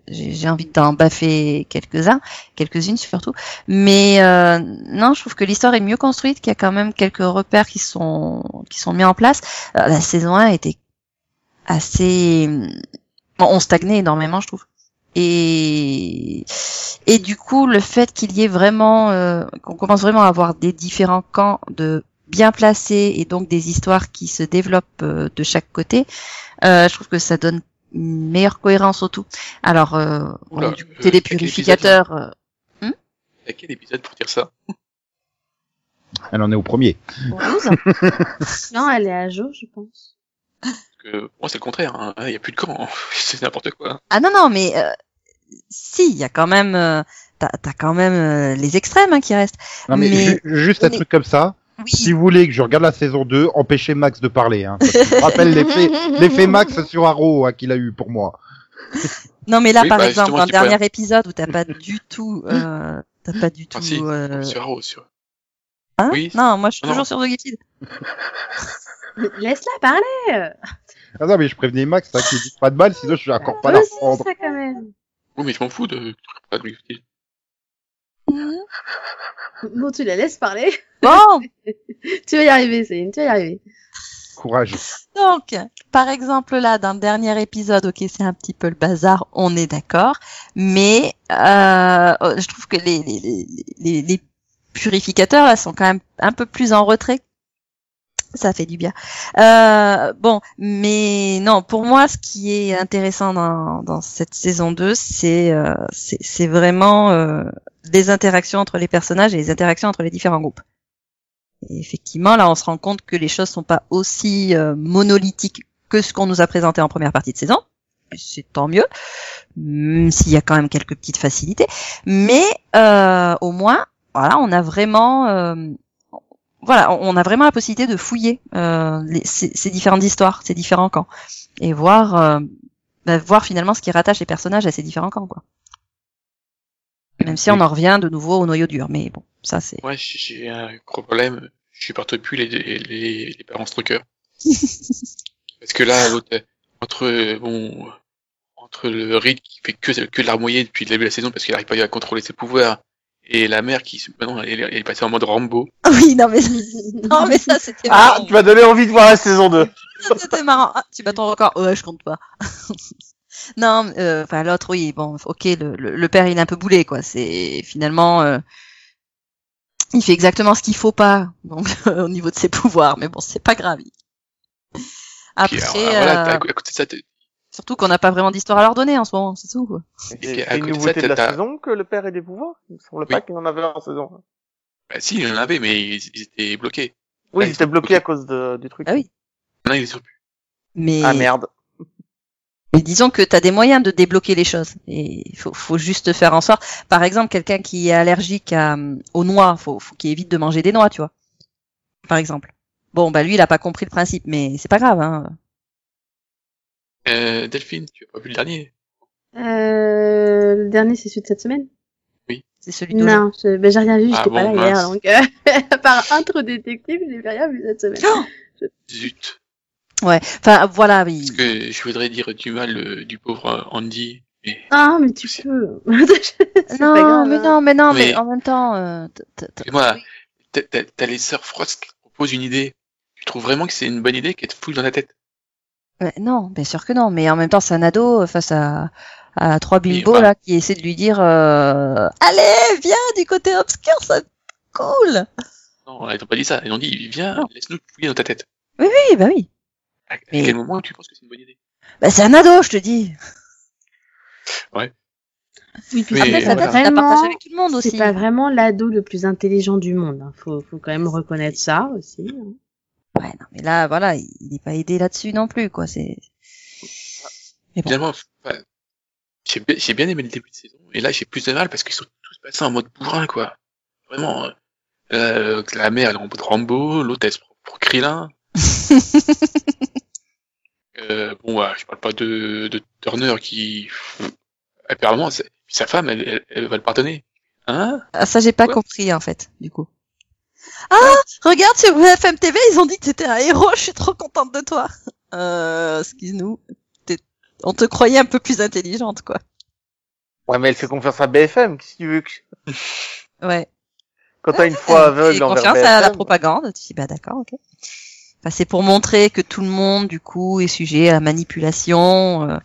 j'ai j'ai envie d'en baffer quelques-uns, quelques-unes surtout. Mais euh, non, je trouve que l'histoire est mieux construite, qu'il y a quand même quelques repères qui sont qui sont mis en place. Euh, la saison 1 était assez, bon, on stagnait énormément, je trouve. Et et du coup, le fait qu'il y ait vraiment, euh, qu'on commence vraiment à avoir des différents camps de bien placés et donc des histoires qui se développent euh, de chaque côté, euh, je trouve que ça donne une meilleure cohérence au tout. Alors, euh, on Oula, est du euh, côté des purificateurs. euh, À quel épisode pour dire ça? Elle en est au premier. Non, elle est à jour, je pense. Que moi c'est le contraire, hein. il y a plus de camp, c'est n'importe quoi. Ah non non, mais euh, si, il y a quand même, euh, t'as t'as quand même euh, les extrêmes hein, qui restent. Non mais, Mais- ju- juste un mais- truc comme ça. Oui. Si vous voulez que je regarde la saison 2, empêchez Max de parler. Hein, parce que je me rappelle l'effet, l'effet Max sur Arrow hein, qu'il a eu pour moi. Non, mais là, Oui, par bah, exemple, dans le pas- dernier épisode où t'as pas du tout, euh, t'as pas du tout. Ah si, euh, sur Arrow, sur... hein? Oui. Non, moi, je suis toujours non. sur The Gifted. Laisse-la parler. Ah non mais je prévenais Max hein, qu'il dit pas de mal, sinon je vais encore pas la aussi, reprendre. ça, quand même. Oui mais je m'en fous de... Bon, tu la laisses parler. Bon, tu vas y arriver, Céline, tu vas y arriver. Courage. donc, par exemple là, dans le dernier épisode, ok, c'est un petit peu le bazar, on est d'accord, mais euh, je trouve que les, les, les, les, les purificateurs là sont quand même un peu plus en retrait. Ça fait du bien. Euh, bon, mais non, pour moi, ce qui est intéressant dans, dans cette saison 2, c'est euh, c'est vraiment euh, les interactions entre les personnages et les interactions entre les différents groupes. Effectivement, là, on se rend compte que les choses sont pas aussi euh, monolithiques que ce qu'on nous a présenté en première partie de saison. C'est tant mieux, même s'il y a quand même quelques petites facilités. Mais euh, au moins, voilà, on a vraiment, euh, voilà, on a vraiment la possibilité de fouiller euh, les- ces, ces différentes histoires, ces différents camps, et voir, euh, bah, voir finalement ce qui rattache les personnages à ces différents camps, quoi. Même si on en revient de nouveau au noyau dur, mais bon, ça c'est. Moi, j'ai un gros problème. Je supporte plus les, les, les parents stalkers. Parce que là, l'autre, entre, bon, entre le Reed qui fait que, que de l'armoyer depuis le début de la saison parce qu'il n'arrive pas à contrôler ses pouvoirs, et la mère qui, maintenant, elle, elle est passée en mode Rambo. Oui, non mais non mais ça c'était Ah, marrant. tu m'as donné envie de voir la saison 2. Ça, C'était marrant. Ah, tu bats ton record. Ouais, je compte pas. non, euh, enfin l'autre, oui, bon, ok, le, le, le père il est un peu boulé, quoi. C'est finalement, euh, il fait exactement ce qu'il faut pas, donc au niveau de ses pouvoirs. Mais bon, c'est pas grave. Après, Puis, alors, voilà, euh, à côté de ça, t'as- surtout qu'on n'a pas vraiment d'histoire à leur donner en ce moment, c'est tout. Quoi. Et C'est une nouveauté ça, de la saison que le père ait des pouvoirs? Il me semble pas qu'il en avait en saison. bah, si, il en avait, mais ils, ils étaient bloqués. Oui, Ouais, il était bloqué à cause de, du truc. Ah oui. Maintenant, il est sur Mais, Ah merde. mais disons que tu as des moyens de débloquer les choses. Et il faut, faut juste faire en sorte. Par exemple, quelqu'un qui est allergique à, aux noix, faut, faut qu'il évite de manger des noix, tu vois. Par exemple. Bon, bah lui, il a pas compris le principe, mais c'est pas grave. Hein. Euh, Delphine, tu as pas vu le dernier? Euh, le dernier, c'est celui de cette semaine C'est celui de Non, je- ben, j'ai rien vu, Ah j'étais pas bon, là hier, donc euh, à part intro détective, j'ai rien vu cette semaine. Zut. Ouais. Enfin, voilà, oui. Parce que je voudrais dire du mal euh, du pauvre euh, Andy. Mais Ah, mais tu peux. C'est Non, pas grave, mais hein. non, mais non, mais, Mais- en même temps, euh, moi, t'as- t'as t'as les sœurs Frost qui te proposent une idée. Tu trouves vraiment que c'est une bonne idée qu'elle te fout dans la tête? Ouais, non, bien sûr que non. Mais en même temps, c'est un ado euh, face à, à trois bimbos bah. là qui essaient de lui dire, euh, allez, viens du côté obscur, c'est cool. Non, elles t'ont pas dit ça. Elles ont dit, viens, laisse-nous te fouiller dans ta tête. Oui, oui, bah oui. À, à Mais- quel moment tu penses que c'est une bonne idée? Bah c'est un ado, je te dis. Ouais. Oui, puis après, ça voilà. vraiment, partager avec tout le monde aussi. c'est pas vraiment l'ado le plus intelligent du monde. hein. Faut, faut quand même reconnaître ça aussi. hein. Ouais, non, mais là, voilà, il n'est pas aidé là-dessus non plus, quoi. C'est. Bon. Finalement, enfin, j'ai bien, aimé le début de saison. Et là, j'ai plus de mal parce qu'ils sont tous passés en mode bourrin, quoi. Vraiment. euh, euh, la mère, elle est en mode Rambo, l'autre, elle se prend pour Krillin. Euh, bon, ouais, je parle pas de, de Turner qui, apparemment, sa femme, elle, elle, elle va le pardonner. Hein? Ah, ça, j'ai pas Ouais. compris, en fait, du coup. Ah, regarde, sur BFM TV, ils ont dit que t'étais un héros, je suis trop contente de toi. Euh, excuse-nous. On te croyait un peu plus intelligente, quoi. Ouais, mais elle fait confiance à BFM. Qu'est-ce que tu veux que... Ouais. Quand t'as une foi aveugle envers confiance BFM. à la propagande. Tu dis, bah d'accord, ok. Enfin, c'est pour montrer que tout le monde, du coup, est sujet à la manipulation. Euh,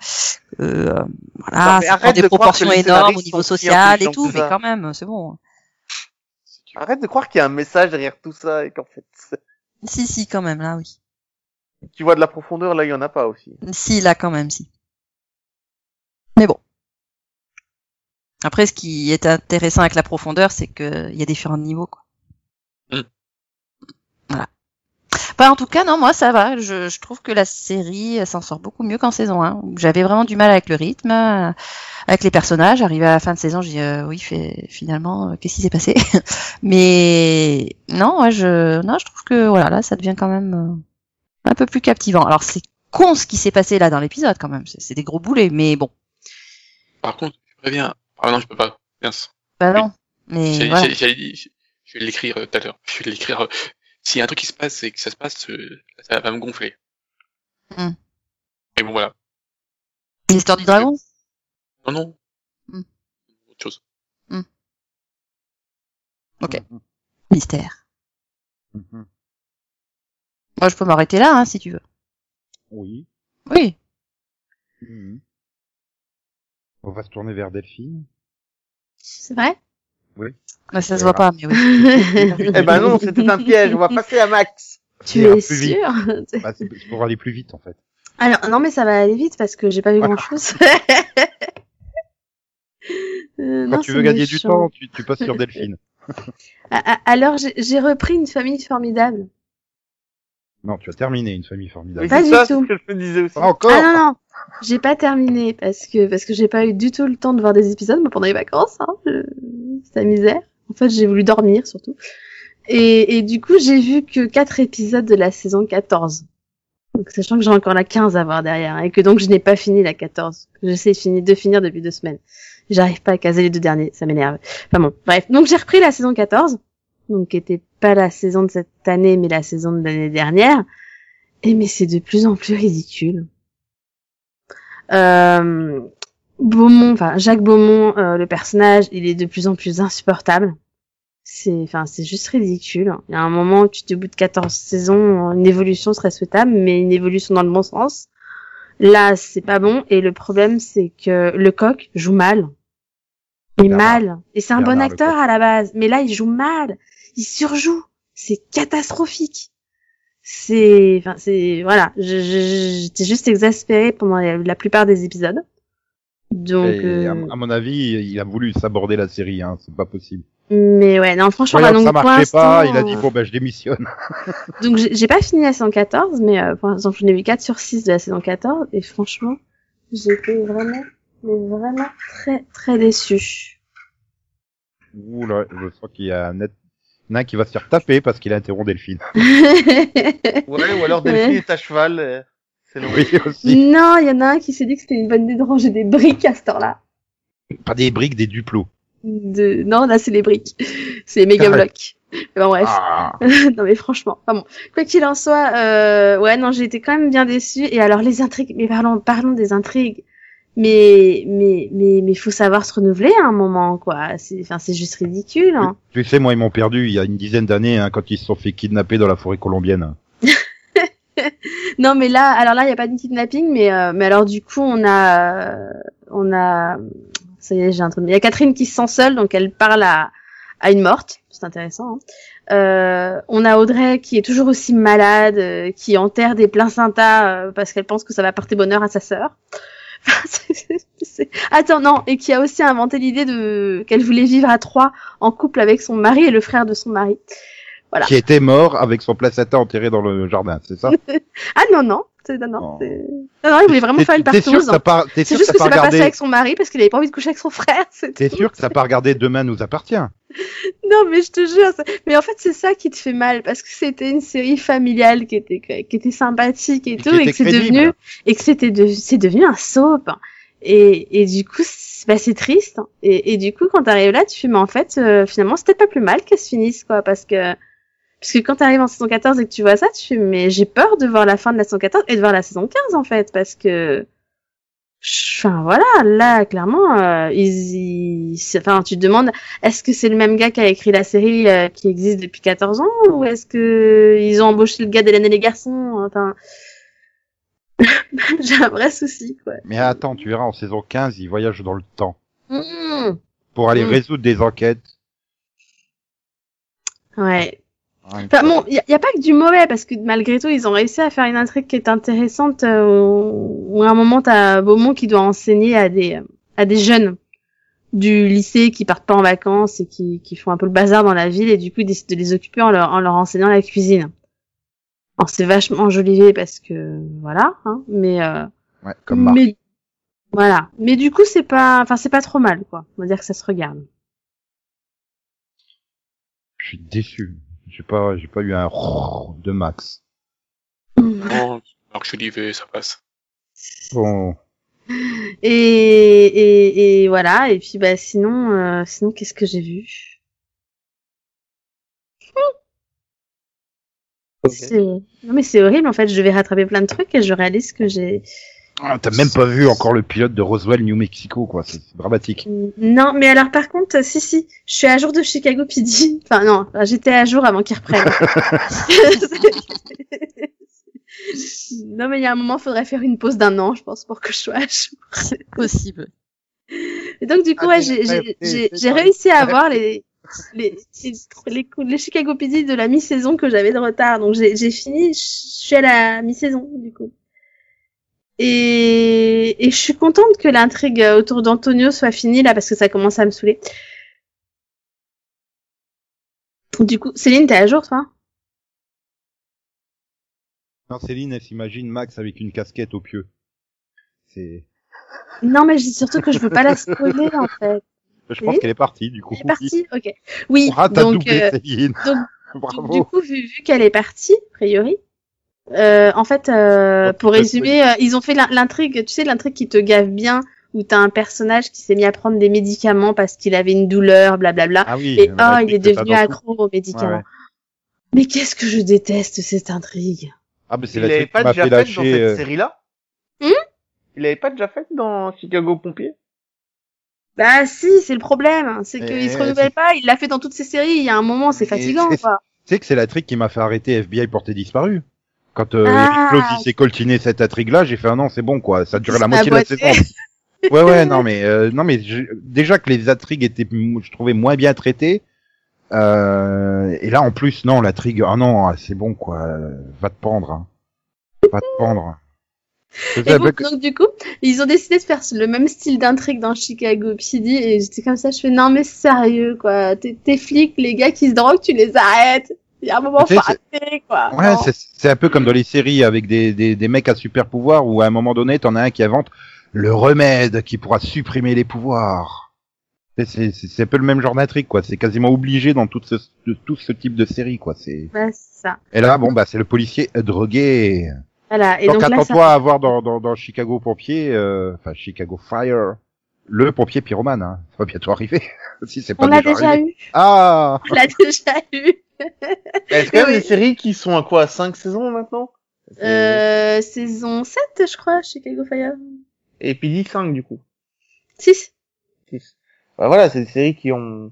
euh, voilà, Non, ça prend des de proportions énormes au niveau social et tout, mais quand même, c'est bon. Arrête de croire qu'il y a un message derrière tout ça et qu'en fait, Si, si, quand même, là, oui. tu vois de la profondeur, là, il y en a pas aussi. Si, là, quand même, si. Mais bon. Après, ce qui est intéressant avec la profondeur, c'est qu'il y a différents niveaux, quoi. Mm. Voilà. Bah, en tout cas, non, moi, ça va. Je, je trouve que la série s'en sort beaucoup mieux qu'en saison 1. où J'avais vraiment du mal avec le rythme, euh, avec les personnages. Arrivé à la fin de saison, j'ai dit, euh, oui, fait, finalement, euh, qu'est-ce qui s'est passé? Mais non, ouais, je, non, je trouve que voilà, là, ça devient quand même euh, un peu plus captivant. Alors, c'est con ce qui s'est passé là dans l'épisode, quand même. C'est des gros boulets, mais bon. Par contre, je préviens. Ah non, je peux pas. Mince. Bah non. Mais je vais l'écrire euh, tout à l'heure. Je vais l'écrire. S'il y a un truc qui se passe et que ça se passe, euh, ça va me gonfler. Hmm. Mais bon, voilà. L'histoire du dragon? Non, non. Hmm. Autre chose. Ok. Mystère. Moi, je peux m'arrêter là, hein, si tu veux. Oui. Oui. Mhm. On va se tourner vers Delphine. C'est vrai? Oui. Bah, ça se Voilà. voit pas, mais oui. Eh ben non, c'était un piège. On va passer à Max. Tu es sûr? Bah, c'est pour aller plus vite en fait. Alors, non, mais ça va aller vite parce que j'ai pas vu grand chose. Euh, Quand non, tu veux gagner du temps, tu, tu passes sur Delphine. Ah, ah, Alors, j'ai repris une famille formidable. Non, tu as terminé une famille formidable. Pas du ça, tout. que je me disais aussi. Pas encore. Ah non, non, j'ai pas terminé parce que parce que j'ai pas eu du tout le temps de voir des épisodes moi, pendant les vacances. Hein. Je- C'est la misère. En fait, j'ai voulu dormir surtout. Et, et du coup, j'ai vu que quatre épisodes de la saison 14. Donc, sachant que j'ai encore la 15 à voir derrière hein, et que donc je n'ai pas fini la 14. J'essaie de finir, de finir depuis deux semaines. J'arrive pas à caser les deux derniers, ça m'énerve. Enfin bon, bref. Donc j'ai repris la saison 14, donc qui était pas la saison de cette année, mais la saison de l'année dernière. Et mais c'est de plus en plus ridicule. Euh, Beaumont, enfin Jacques Beaumont, euh, le personnage, il est de plus en plus insupportable. C'est, enfin, c'est juste ridicule. Il y a un moment où tu te bout de 14 saisons, une évolution serait souhaitable, mais une évolution dans le bon sens. Là, c'est pas bon. Et le problème, c'est que le coq joue mal. Il est mal. Et c'est un bon Bernard, acteur à la base. Mais là, il joue mal. Il surjoue. C'est catastrophique. C'est, enfin, c'est, voilà. J'étais juste exaspérée pendant la, plupart des épisodes. Donc, euh, à, à mon avis, il a voulu s'aborder la série, hein. C'est pas possible. mais ouais, non, franchement, Voyant bah, donc, ça marchait pas, il a dit bon ben je démissionne. Donc j'ai pas fini la saison 14, mais euh, pour l'instant j'en ai vu 4 sur 6 de la saison 14, et franchement, j'étais vraiment, mais vraiment très très déçue. Ouh là, je sens qu'il y a un net il y en a un qui va se faire taper parce qu'il a interrompu Delphine. Ouais, ou alors Delphine est à cheval. euh, C'est le Oui aussi. non, il y en a un qui s'est dit que c'était une bonne idée de ranger des briques à ce temps-là. Pas des briques, des duplos. De... Non, là c'est les briques. C'est les méga blocs. Bon bref. Ah. non mais franchement, enfin bon. Quoi qu'il en soit, euh... ouais non, j'ai été quand même bien déçue. Et alors les intrigues, mais parlons, parlons des intrigues. Mais mais mais mais faut savoir se renouveler à un moment quoi. C'est enfin c'est juste ridicule. Hein. Tu sais, moi ils m'ont perdu il y a une dizaine d'années hein, quand ils se sont fait kidnapper dans la forêt colombienne. Non mais là, alors là il y a pas de kidnapping, mais euh, mais alors du coup on a euh, on a ça y est j'ai un truc. Il y a Catherine qui se sent seule donc elle parle à à une morte. C'est intéressant. Hein. Euh, on a Audrey qui est toujours aussi malade, euh, qui enterre des placentas euh, parce qu'elle pense que ça va porter bonheur à sa sœur. Attends, non, et qui a aussi inventé l'idée de qu'elle voulait vivre à trois en couple avec son mari et le frère de son mari. Voilà. Qui était mort avec son placenta enterré dans le jardin, c'est ça? Ah non, non, non, non, c'est- non, non, il voulait vraiment faire une C'est sûr juste que que c'est pas pas passé avec son mari parce qu'il avait pas envie de coucher avec son frère. c'est T'es sûr que t'as pas regardé Demain nous appartient? Non, mais je te jure. ça- Mais en fait, c'est ça qui te fait mal parce que c'était une série familiale qui était qui était sympathique et, tout, et que c'est devenu et que c'était de... c'est devenu un soap. Et et du coup, c'est bah, c'est triste. Et et du coup, quand t'arrives là, tu fais mais en fait, euh, finalement, c'était pas plus mal qu'elle se finisse quoi, parce que parce que quand t'arrives en saison 14 et que tu vois ça, tu fais mais j'ai peur de voir la fin de la saison 14 et de voir la saison 15 en fait parce que Enfin voilà, là clairement, euh, ils, ils- enfin tu te demandes, est-ce que c'est le même gars qui a écrit la série euh, qui existe depuis 14 ans ou est-ce que ils ont embauché le gars d'Hélène et les garçons Enfin, j'ai un vrai souci quoi. Mais attends, tu verras en saison 15, ils voyagent dans le temps Mmh. pour aller Mm. résoudre des enquêtes. Ouais. Enfin bon, il y, a- pas que du mauvais parce que malgré tout, ils ont réussi à faire une intrigue qui est intéressante. euh, où, où à un moment, t'as Beaumont qui doit enseigner à des à des jeunes du lycée qui partent pas en vacances et qui, qui font un peu le bazar dans la ville et du coup ils décident de les occuper en leur, en leur enseignant la cuisine. Alors c'est vachement enjolivé parce que voilà, hein, mais euh, Ouais, comme Marc. mais voilà. Mais du coup c'est pas, enfin c'est pas trop mal quoi. On va dire que ça se regarde. Je suis déçu. J'ai pas, j'ai pas eu un de max. Non, Marc Jolivet, ça passe. Bon, Et, et, et voilà. Et puis bah sinon, euh, sinon qu'est-ce que j'ai vu? C'est- Non mais c'est horrible en fait. Je devais rattraper plein de trucs et je réalise que j'ai Ah, T'as même pas vu encore le pilote de Roswell, New Mexico, quoi. C'est dramatique. Non, mais alors par contre, si, si, je suis à jour de Chicago PD. Enfin non, j'étais à jour avant qu'ils reprennent. non, mais il y a un moment, faudrait faire une pause d'un an, je pense, pour que je sois à jour. C'est possible. Et donc du coup, ouais, j'ai j'ai- j'ai j'ai réussi à avoir les les, les, les, les Chicago PD de la mi-saison que j'avais de retard. Donc j'ai j'ai fini, je suis à la mi-saison du coup. Et, et je suis contente que l'intrigue autour d'Antonio soit finie là parce que ça commence à me saouler. Du coup, Céline, t'es à jour toi? Non, Céline, elle s'imagine Max avec une casquette au pieu. C'est. Non, mais je dis surtout que je veux pas la spoiler en fait. Je pense qu'elle est partie, du coup. Elle est partie, ok. Oui, Ah, t'as donc, doublé, euh, Céline. donc, Bravo. du coup, vu, vu qu'elle est partie, a priori, euh, en fait, euh, pour peut-être, résumer, euh, ils ont fait l'in- l'intrigue, tu sais, l'intrigue qui te gave bien, où t'as un personnage qui s'est mis à prendre des médicaments parce qu'il avait une douleur, blablabla, Ah oui, et oh, il est devenu accro aux médicaments. Ouais, ouais. Mais qu'est-ce que je déteste cette intrigue. Ah, mais c'est Il la pas déjà fait fait dans cette euh, série-là Hmm? Il l'avait pas déjà fait dans Chicago Pompier? Bah si, c'est le problème, c'est Eh, qu'il se c'est- renouvelle pas, il l'a fait dans toutes ses séries, il y a un moment, c'est fatigant. Tu sais que c'est la trick qui m'a fait arrêter FBI porté disparu. Quand euh, Ah. Close il s'est coltiné cette intrigue-là, j'ai fait un an, c'est bon quoi, ça a duré la moitié de la saison. ouais ouais, non mais euh, non mais je- déjà que les intrigues étaient, je trouvais moins bien traitées. Euh, et là en plus non, l'intrigue, ah non, ah, c'est bon quoi, va te pendre, hein. va te pendre. Et bon, donc du coup, ils ont décidé de faire le même style d'intrigue dans Chicago PD et j'étais comme ça, je fais non mais sérieux quoi, t'es t'es flic, les gars qui se droguent, tu les arrêtes. Il y a un moment faut arrêter quoi. Ouais, c'est un peu comme dans les séries avec des, des, des mecs à super pouvoir où à un moment donné, t'en as un qui invente le remède qui pourra supprimer les pouvoirs. C'est- C'est c'est- c'est un peu le même genre d'intrigue, quoi. C'est quasiment obligé dans tout ce, de tout ce type de série, quoi. C'est Ouais, ça. et là, bon, bah, c'est le policier drogué. Voilà. Et donc, donc attends-toi ça... à voir dans, dans, dans Chicago Pompier, euh, enfin Chicago Fire, le pompier pyromane. Hein. Ça va bientôt arriver. si c'est pas on l'a déjà, déjà eu. Ah. On l'a déjà eu. Est-ce qu'il y a Oui. des séries qui sont à quoi 5 saisons maintenant? Euh, saison 7, je crois, Chicago Fire. Et puis 10, 5 du coup. 6. 6. Bah voilà, c'est des séries qui ont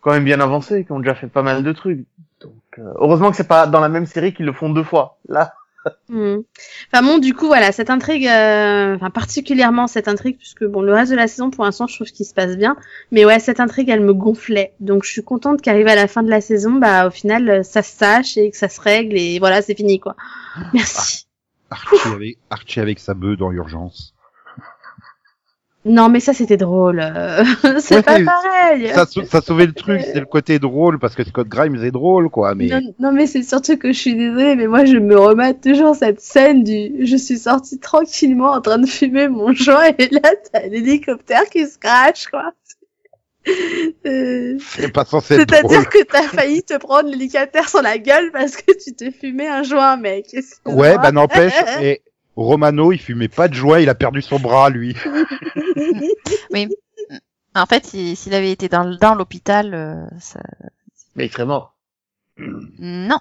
quand même bien avancé, qui ont déjà fait pas mal de trucs. Donc, euh, heureusement que c'est pas dans la même série qu'ils le font deux fois. Là, Hmm. Enfin bon, du coup, voilà, cette intrigue, euh, enfin particulièrement cette intrigue, puisque bon, le reste de la saison, pour l'instant, je trouve qu'il se passe bien. Mais ouais, cette intrigue, elle me gonflait. Donc, je suis contente qu'arrive à la fin de la saison, bah, au final, euh, ça se sache et que ça se règle et voilà, c'est fini, quoi. Merci. Archie avec, Archie avec sa bœuf dans l'urgence. Non, mais ça, c'était drôle. euh, c'est Ouais, pas pareil. Ça, ça sauvait le truc, c'est le côté drôle, parce que Scott Grimes est drôle, quoi, mais... Non, non, mais c'est surtout que je suis désolée, mais moi je me remets toujours cette scène du je suis sortie tranquillement en train de fumer mon joint et là t'as l'hélicoptère qui se crache quoi. Euh, C'est pas censé être drôle. C'est-à-dire que t'as failli te prendre l'hélicoptère sur la gueule parce que tu te fumais un joint, mec. Ouais, bah n'empêche, et Romano, il fumait pas de joint, il a perdu son bras, lui. Oui. En fait, si- s'il avait été dans, dans l'hôpital, euh, ça... mais il serait mort. non.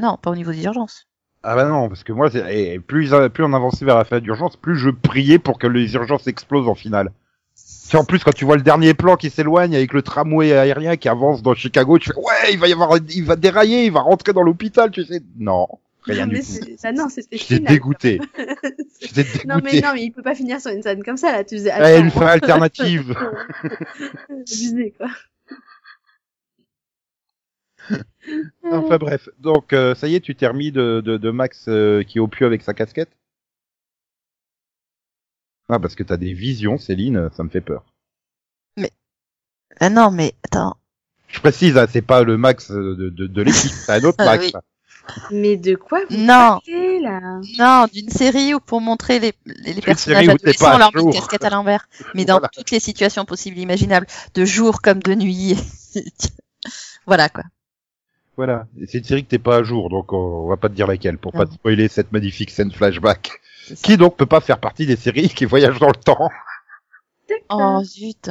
Non, pas au niveau des urgences. Ah bah non, parce que moi, et plus, plus on avançait vers la fin d'urgence, plus je priais pour que les urgences explosent en finale. C'est en plus quand tu vois le dernier plan qui s'éloigne avec le tramway aérien qui avance dans Chicago, tu fais ouais, il va y avoir, il va dérailler, il va rentrer dans l'hôpital, tu sais. Non, rien Non, du mais tout. c'est- ça, non, c'était J'étais dégoûté. J'étais dégoûté. Non mais non mais il peut pas finir sur une scène comme ça là. Tu faisais. Ouais, une fin alternative. Abusé quoi. Enfin bref, donc euh, ça y est, tu t'es remis de, de, de Max euh, qui est au pieu avec sa casquette? Ah parce que t'as des visions, Céline, ça me fait peur. Ah non, mais attends. Je précise, hein, c'est pas le Max euh, de, de, de l'équipe, c'est un autre Ah Max. oui. Mais de quoi vous Non. parlez là? Non, d'une série où pour montrer les, les, les personnages adolescents, on leur met une jour. casquette à l'envers. Mais dans Voilà. toutes les situations possibles et imaginables, de jour comme de nuit. voilà, quoi. Voilà, c'est une série que t'es pas à jour, donc on va pas te dire laquelle pour pas te spoiler cette magnifique scène flashback. Qui donc peut pas faire partie des séries qui voyagent dans le temps Oh, zut.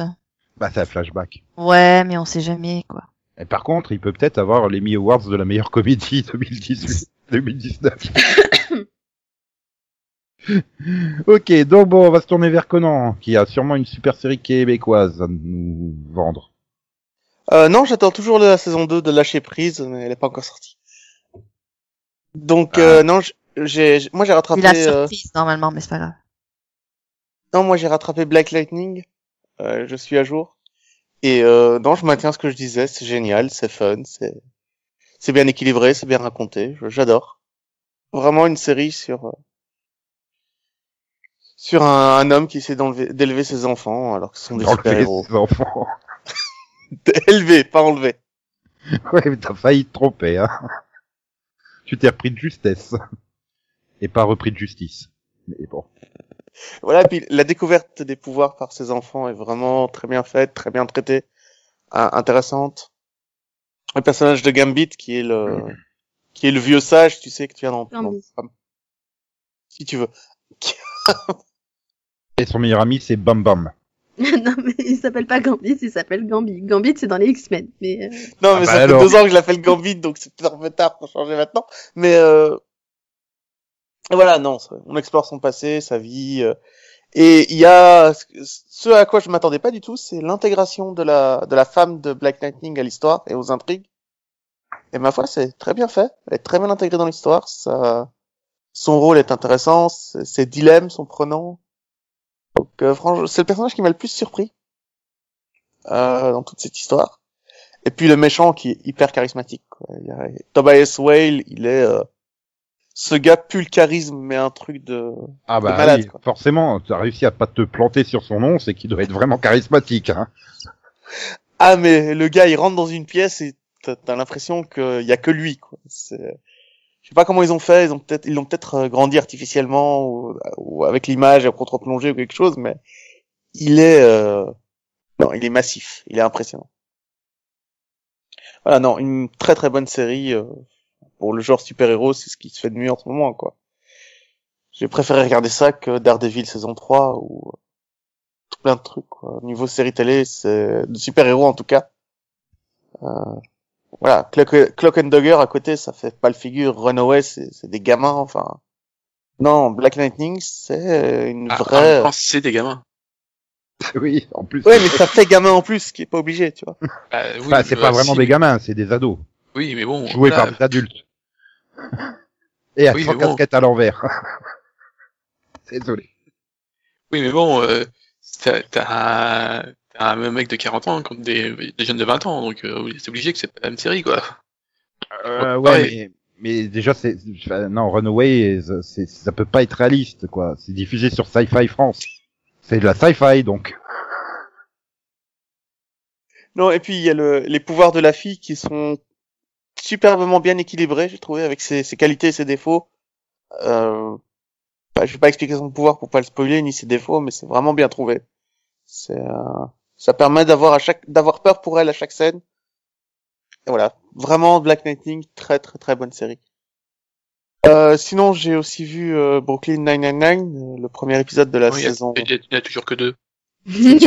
Bah c'est un flashback. Ouais, mais on sait jamais, quoi. Et par contre, il peut peut-être avoir l'Emmy Awards de la meilleure comédie 2018, 2019. Ok, donc bon, on va se tourner vers Conan, qui a sûrement une super série québécoise à nous vendre. Euh, non, j'attends toujours la saison 2 de Lâcher Prise, mais elle est pas encore sortie. Donc, euh, non, j'ai, moi j'ai rattrapé... C'est la euh, surprise, normalement, mais c'est pas grave. Non, moi j'ai rattrapé Black Lightning. Euh, je suis à jour. Et euh, non, je maintiens ce que je disais. C'est génial, c'est fun, c'est c'est bien équilibré, c'est bien raconté. J'adore. Vraiment une série sur euh, sur un, un homme qui essaie d'enlever- d'élever ses enfants alors que ce sont des D'enlever super héros. ses enfants. Élever, pas enlever. Ouais, mais t'as failli te tromper, hein. Tu t'es repris de justesse. Et pas repris de justice. Mais bon. Voilà, puis la découverte des pouvoirs par ses enfants est vraiment très bien faite, très bien traitée, intéressante. Le personnage de Gambit qui est le qui est le vieux sage, tu sais que tu viens d'en si tu veux. Et son meilleur ami, c'est Bam Bam. non, mais il s'appelle pas Gambit, il s'appelle Gambit. Gambit, c'est dans les X-Men. Mais euh, Non, Ah mais bah ça fait deux ans que je l'appelle Gambit, donc c'est peut-être un peu tard pour changer maintenant. Mais euh... et voilà, non, on explore son passé, sa vie. euh, Et il y a ce à quoi je m'attendais pas du tout, c'est l'intégration de la de la femme de Black Lightning à l'histoire et aux intrigues. Et ma foi, c'est très bien fait. Elle est très bien intégrée dans l'histoire. Son rôle est intéressant, ses dilemmes sont prenants. Donc, euh, franchement, c'est le personnage qui m'a le plus surpris euh, dans toute cette histoire. Et puis le méchant qui est hyper charismatique. Quoi. Tobias Whale, il est euh, ce gars pue le charisme, mais un truc de, Ah de bah malade. oui, quoi. forcément, tu as réussi à pas te planter sur son nom, c'est qu'il doit être vraiment charismatique. Hein. Ah mais le gars, il rentre dans une pièce et t'as t'as l'impression qu'il y a que lui. Quoi. C'est- Je sais pas comment ils ont fait. Ils ont peut-être, ils l'ont peut-être euh, grandi artificiellement ou, ou avec l'image à contre-plongée ou quelque chose, mais il est, euh... non, il est massif. Il est impressionnant. Voilà, non, une très très bonne série euh, pour le genre super-héros, c'est ce qui se fait de mieux en ce moment, quoi. J'ai préféré regarder ça que Daredevil saison 3 ou euh, tout plein de trucs, quoi. Au niveau série télé, c'est de super-héros en tout cas. Euh, voilà, Clock, Clock and Dagger à côté, ça fait pas le figure. Runaway, c'est des gamins, enfin. Non, Black Lightning, c'est une Ah, vraie. même temps, c'est des gamins. oui, en plus. Ouais, mais ça fait gamin en plus, qui est pas obligé, tu vois. Bah, oui, Enfin, c'est euh, pas vraiment si, des gamins, c'est des ados. Oui, mais bon. Voilà. par des adultes. Et à Oui, trois bon. casquettes à l'envers. Désolé. Oui, mais bon, euh, t'as t'as un, mec de 40 ans contre des, des jeunes de 20 ans, donc euh, c'est obligé que c'est pas la même série, quoi. Euh, ouais, mais, mais déjà, c'est, non, Runaway, c'est, ça peut pas être réaliste, quoi. C'est diffusé sur Sci-Fi France. C'est de la sci-fi, donc. Non, et puis il y a le, les pouvoirs de la fille qui sont superbement bien équilibrés, j'ai trouvé, avec ses, ses qualités et ses défauts. Euh, bah, je vais pas expliquer son pouvoir pour pas le spoiler ni ses défauts, mais c'est vraiment bien trouvé. C'est, euh, ça permet d'avoir à chaque, d'avoir peur pour elle à chaque scène. Et voilà, vraiment Black Lightning, très très très bonne série. Euh, sinon, j'ai aussi vu euh, Brooklyn 999, euh, le premier épisode de la Oui, saison. Il y, a- il y a toujours que deux. C'est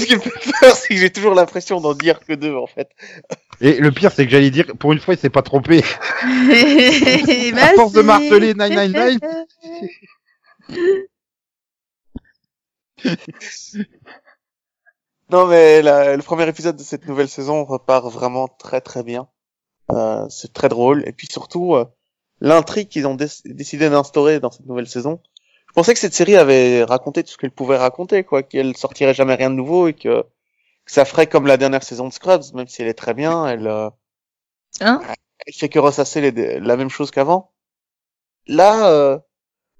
ce qui me fait peur, c'est que j'ai toujours l'impression d'en dire que deux en fait. Et le pire, c'est que j'allais dire, pour une fois, il s'est pas trompé. à À force de marteler 999. Non mais la- le premier épisode de cette nouvelle saison repart vraiment très très bien. Euh, c'est très drôle et puis surtout euh, l'intrigue qu'ils ont déc- décidé d'instaurer dans cette nouvelle saison. Je pensais que cette série avait raconté tout ce qu'elle pouvait raconter, quoi, qu'elle sortirait jamais rien de nouveau et que, que ça ferait comme la dernière saison de Scrubs, même si elle est très bien, elle, euh, Hein elle fait que ressasser les- la même chose qu'avant. Là, euh,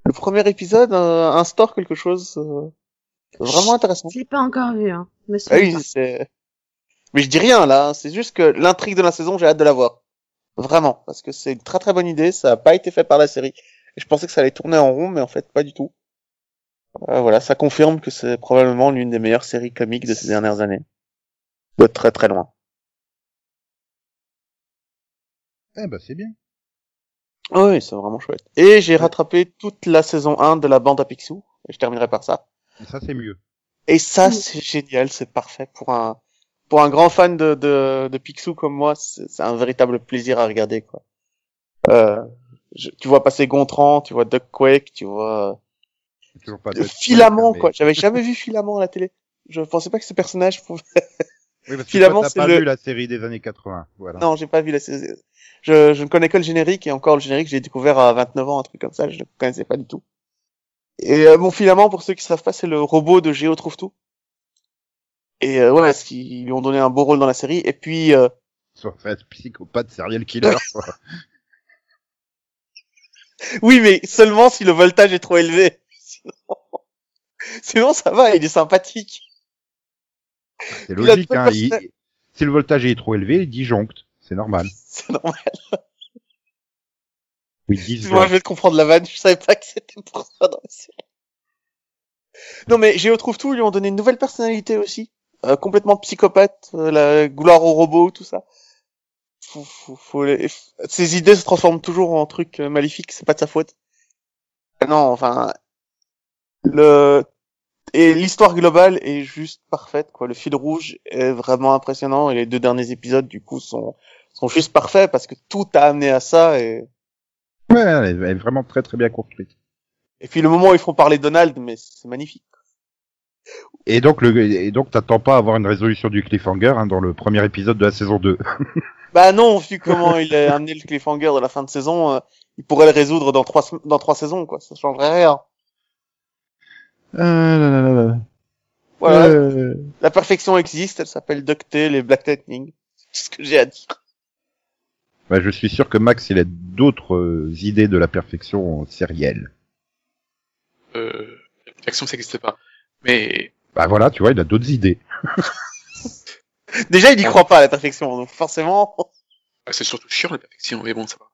le premier épisode euh, instaure quelque chose euh, vraiment intéressant. Je l'ai pas encore vu, hein. Me Ah oui. Mais je dis rien là, hein. c'est juste que l'intrigue de la saison, j'ai hâte de la voir. Vraiment, parce que c'est une très très bonne idée, ça n'a pas été fait par la série. Et je pensais que ça allait tourner en rond, mais en fait pas du tout. Euh, voilà, ça confirme que c'est probablement l'une des meilleures séries comiques de ces dernières années. De très très loin. Eh ben, c'est bien. Ah oui, c'est vraiment chouette. Et j'ai rattrapé toute la saison 1 de la bande à Picsou, et je terminerai par ça. Et ça, c'est mieux. Et ça, c'est génial, c'est parfait pour un pour un grand fan de de, de Picsou comme moi, c'est c'est un véritable plaisir à regarder quoi. Euh, Je- tu vois passer Gontran, tu vois Duckquake, tu vois Toujours pas euh, de Filament mais- quoi. J'avais jamais vu Filament à la télé. Je pensais pas que ce personnage pouvait. Oui, parce que toi, t'as pas le- vu la série des années 80. Voilà. Non, j'ai pas vu la série. Je, je ne connais que le générique et encore le générique, j'ai découvert à 29 ans, un truc comme ça, je ne connaissais pas du tout. Et euh, mon filament, pour ceux qui savent pas, c'est le robot de Géo trouve tout. Et euh, ouais, parce qu'ils lui ont donné un beau rôle dans la série. Et puis, euh, Soit fait psychopathe, serial killer. oui, mais seulement si le voltage est trop élevé. Sinon, Sinon ça va, il est sympathique. C'est logique, hein. il- Si le voltage est trop élevé, il disjoncte. C'est normal. C'est normal. Oui, Moi, je vais te comprendre la vanne, je savais pas que c'était pour ça dans la série. Non, mais Géo trouve tout, ils lui ont donné une nouvelle personnalité aussi. Euh, complètement psychopathe, euh, la gloire au robot, tout ça. Faut, faut, faut les- Ses idées se transforment toujours en trucs euh, maléfiques, c'est pas de sa faute. Ah Non, enfin, le, et l'histoire globale est juste parfaite, quoi. Le fil rouge est vraiment impressionnant et les deux derniers épisodes, du coup, sont, sont juste parfaits parce que tout a amené à ça et, Ouais, elle est vraiment très très bien construite. Et puis le moment où ils font parler Donald, mais c'est magnifique. Et donc, le, et donc, t'attends pas à avoir une résolution du cliffhanger hein, dans le premier épisode de la saison 2. Bah non, vu comment il a amené le cliffhanger de la fin de saison, euh, il pourrait le résoudre dans trois dans trois saisons, quoi. Ça changerait rien. Voilà. Euh, La perfection existe, elle s'appelle DuckTale et Black Lightning. C'est ce que j'ai à dire. bah, je suis sûr que Max, il a d'autres euh, idées de la perfection sérielle. Euh, la perfection, ça n'existe pas. Mais Bah voilà, tu vois, il a d'autres idées. Déjà, il y croit pas à la perfection, donc forcément. ah, c'est surtout chiant la perfection, mais bon, ça va.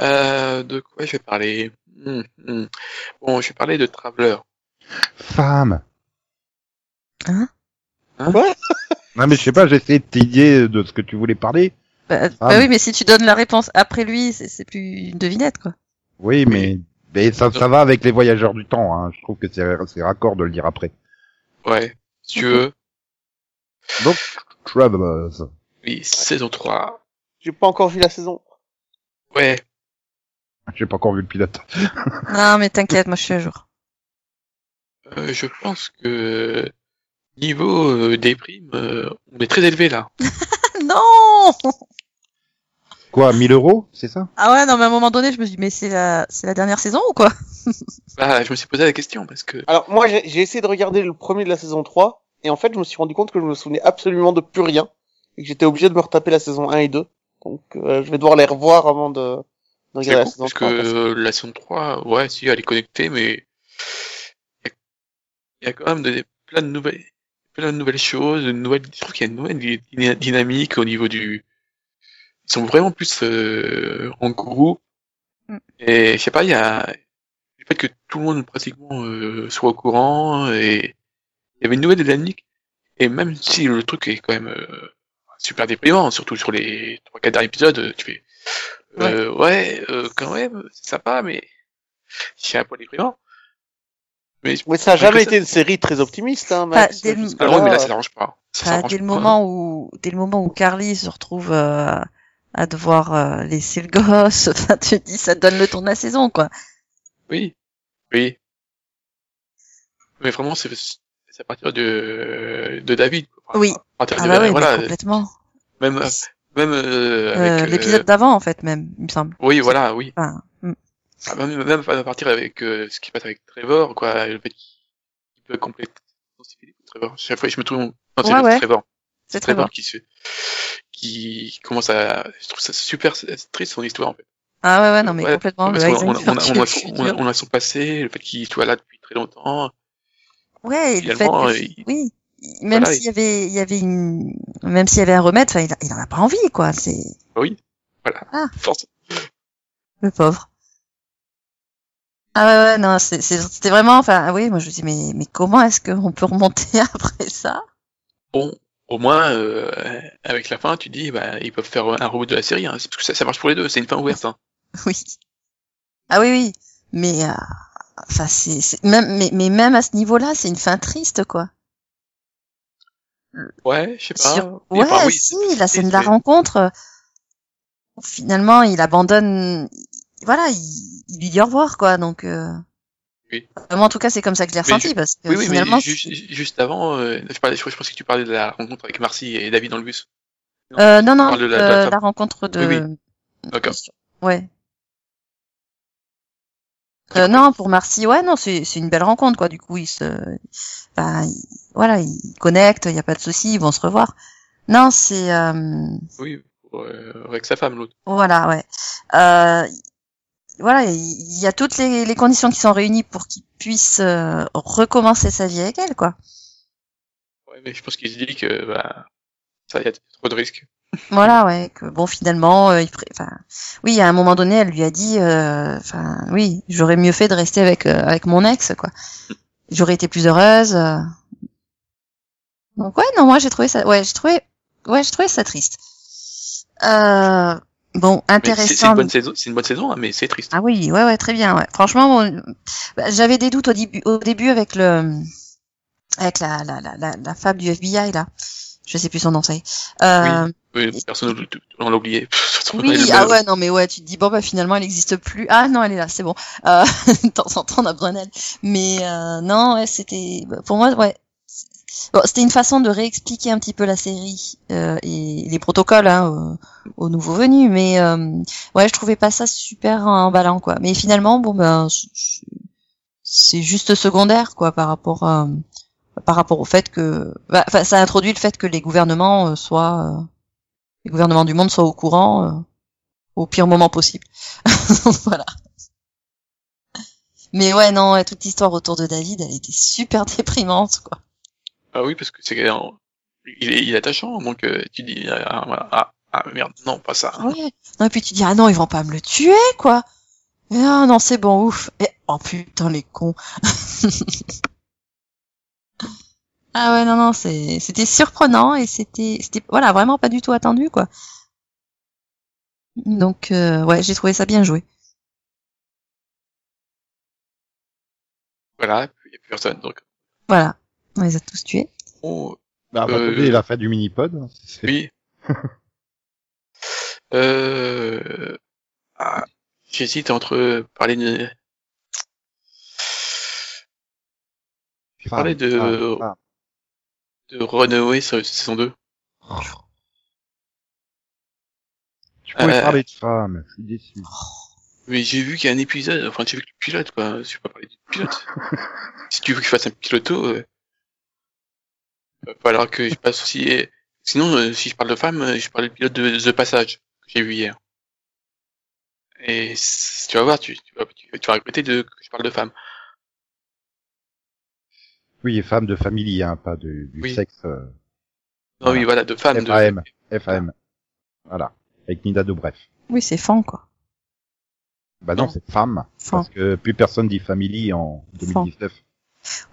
Euh, de quoi je vais parler? Hmm, hmm. Bon, je vais parler de Traveler. Femme. Hein? Quoi Non mais je sais pas, j'ai essayé de t'aider de ce que tu voulais parler. Bah, Ah, bah oui, mais si tu donnes la réponse après lui, c'est plus une devinette, quoi. Oui, mais, mais ça, ça va avec les voyageurs du temps. Hein. Je trouve que c'est c'est raccord de le dire après. Ouais, si tu veux. Donc, Travelers. Oui, saison 3. J'ai pas encore vu la saison. Ouais, J'ai pas encore vu le pilote. Non, mais t'inquiète, moi je suis à jour. euh, je pense que niveau euh, des primes, euh, on est très élevé là. non Quoi, 1000 euros, c'est ça? Ah ouais, non, mais à un moment donné, je me suis dit, mais c'est la, c'est la dernière saison ou quoi? Bah, je me suis posé la question parce que Alors moi, j'ai j'ai essayé de regarder le premier de la saison 3, et en fait, je me suis rendu compte que je me souvenais absolument de plus rien, et que j'étais obligé de me retaper la saison 1 et 2. Donc, euh, je vais devoir les revoir avant de, con, saison parce 3. que euh, la saison 3, ouais, si elle est connectée, mais il y a- il y, a quand même des, plein de nouvelles, plein de nouvelles choses, de nouvelles, je trouve qu'il y a une nouvelle dy- dyna- dynamique au niveau du, ils sont vraiment plus euh, en groupe. Mm. Et je sais pas, il y a le fait que tout le monde pratiquement euh, soit au courant et il y avait une nouvelle dynamique. Et même si le truc est quand même euh, super déprimant, surtout sur les trois quatre derniers épisodes, tu fais euh, ouais, euh, quand même, c'est sympa, mais c'est un peu déprimant. Mais Mais ça a jamais été une série très optimiste, hein, Enfin, Max. dès le-. Alors oui, mais là, ça l'arrange pas. Ça Enfin, dès le pas. moment où, dès le moment où Carly se retrouve euh, à devoir euh, laisser le gosse, enfin, tu te dis, ça donne le tour de la saison, quoi. Oui, oui. Mais vraiment, c'est c'est à partir de de David. quoi. Enfin, Oui. À partir Ah de bah oui, voilà, complètement. même même euh, Euh, avec euh, L'épisode d'avant, en fait, même, il me semble. Oui, voilà, oui. Enfin, hmm. Ah, Même, même à partir avec euh, ce qui passe avec Trevor, quoi, le fait qu'il peut compléter Trevor. Chaque fois, je me trouve, non, c'est Ouais, ouais. Trevor. c'est. Trevor qui se, qui commence à, je trouve ça super triste son histoire, en fait. Ah ouais, ouais, non, mais Ouais, complètement. Le parce on, a- on, on, a, on, a, on a son passé, le fait qu'il soit là depuis très longtemps. Ouais, et le fait que, il- oui, même voilà, s'il y avait, il y avait une, même s'il y avait un remède, enfin, il, il en a pas envie, quoi. C'est Oui, voilà. Ah. Force. le pauvre. Ah ouais, ouais, non, c'était vraiment, enfin, oui, moi je me dis, mais, mais comment est-ce qu'on peut remonter après ça? Bon, au moins, euh, avec la fin, tu dis, bah, ils peuvent faire un reboot de la série, hein, parce que ça, ça marche pour les deux, c'est une fin ouverte, hein. Oui. Ah oui, oui. Mais, euh, enfin, c'est, c'est- même, mais, mais même à ce niveau-là, c'est une fin triste, quoi. Ouais, je sais pas. Sur- Ouais, enfin, oui, si, la scène de la rencontre. euh, finalement, il abandonne. Voilà, il, il lui dit au revoir, quoi. Donc, euh... Oui. euh, moi, en tout cas, c'est comme ça que je l'ai ressenti, parce que oui, oui, finalement, mais ju- ju- juste avant, euh, je, parlais, je, pensais que tu parlais de la rencontre avec Marcy et David dans le bus. euh, non, tu non, parles de la- de euh, la- la rencontre de. Oui, D'accord. Ouais. Euh, non, pour Marcy, ouais, non, c'est une belle rencontre, quoi. Du coup, ils se, ils- voilà, ils connectent, il y a pas de souci, ils vont se revoir. Non, c'est, euh, Oui, avec sa femme, l'autre. voilà, ouais. Euh, voilà, il y a toutes les, les conditions qui sont réunies pour qu'il puisse euh, recommencer sa vie avec elle, quoi. Ouais, mais je pense qu'il se dit que, bah, ça, y a trop de risques. Voilà, ouais, que bon, finalement, euh, il pré- enfin, oui, à un moment donné, elle lui a dit, euh, enfin, oui, j'aurais mieux fait de rester avec euh, avec mon ex, quoi. J'aurais été plus heureuse. Donc ouais, non, moi j'ai trouvé ça, ouais, j'ai trouvé, ouais, j'ai trouvé ça triste. Euh, bon, Mais c'est- intéressant. une bonne saison, c'est une bonne saison, hein, mais c'est triste. Ah oui, ouais, ouais, très bien. Ouais. Franchement, bon, bah, j'avais des doutes au début, au début avec le, avec la, la, la, la, la femme du FBI là. Je sais plus son nom, ça y est. Euh, Oui, personne on l'a oublié. oui, ah ouais, non, mais ouais, tu te dis bon bah finalement elle n'existe plus. Ah non, elle est là, c'est bon. Euh, de temps en temps on a besoin d'elle. Mais euh, non, ouais, c'était, bah, pour moi, ouais. C'était une façon de réexpliquer un petit peu la série euh, et les protocoles hein, aux, aux nouveaux venus, mais euh, ouais, je trouvais pas ça super emballant quoi. Mais finalement, bon ben, c'est- juste secondaire quoi par rapport à, par rapport au fait que, bah, enfin, ça introduit le fait que les gouvernements euh, soient, euh, les gouvernements du monde soient au courant euh, au pire moment possible. voilà. Mais ouais, non, toute l'histoire autour de David, elle était super déprimante quoi. Ah oui, parce que c'est, il est, il est attachant, donc euh, tu dis, ah, ah, ah, ah, merde, non, pas ça. Non, et puis tu dis, ah non, ils vont pas me le tuer, quoi. Et ah non, c'est bon, ouf. Et, oh putain, les cons. ah ouais, non, non, c'est, c'était surprenant et c'était, c'était, voilà, vraiment pas du tout attendu, quoi. Donc, euh, ouais, j'ai trouvé ça bien joué. Voilà, il n'y a plus personne, donc. Voilà. On les a tous tués. Oh, Bah, bah, Euh, attendez, la fin du mini-pod. c'est- oui. euh, ah, j'hésite entre parler de, je vais parler de, Ah, de Runaway sur saison 2. Tu pouvais Euh, parler de femmes, je suis déçu. Mais j'ai vu qu'il y a un épisode, enfin j'ai vu que le pilote quoi, je vais pas parler du pilote. si tu veux que je fasse un piloto, euh, va falloir que je passe aussi. et- Sinon, euh, si je parle de femmes, euh, je parle du pilote de The Passage que j'ai vu hier. Et tu vas voir, tu, tu, vas, tu, tu vas regretter de, que je parle de femmes. Oui, et femmes de famille, hein, pas de, du Oui. sexe. euh, Non, oui, voilà, de femmes. De... FAM, FAM. Voilà. Avec Nida Dobrev. Oui, c'est fan, quoi. Bah non, Non. c'est femme. Fan. Parce que plus personne dit family en 2019.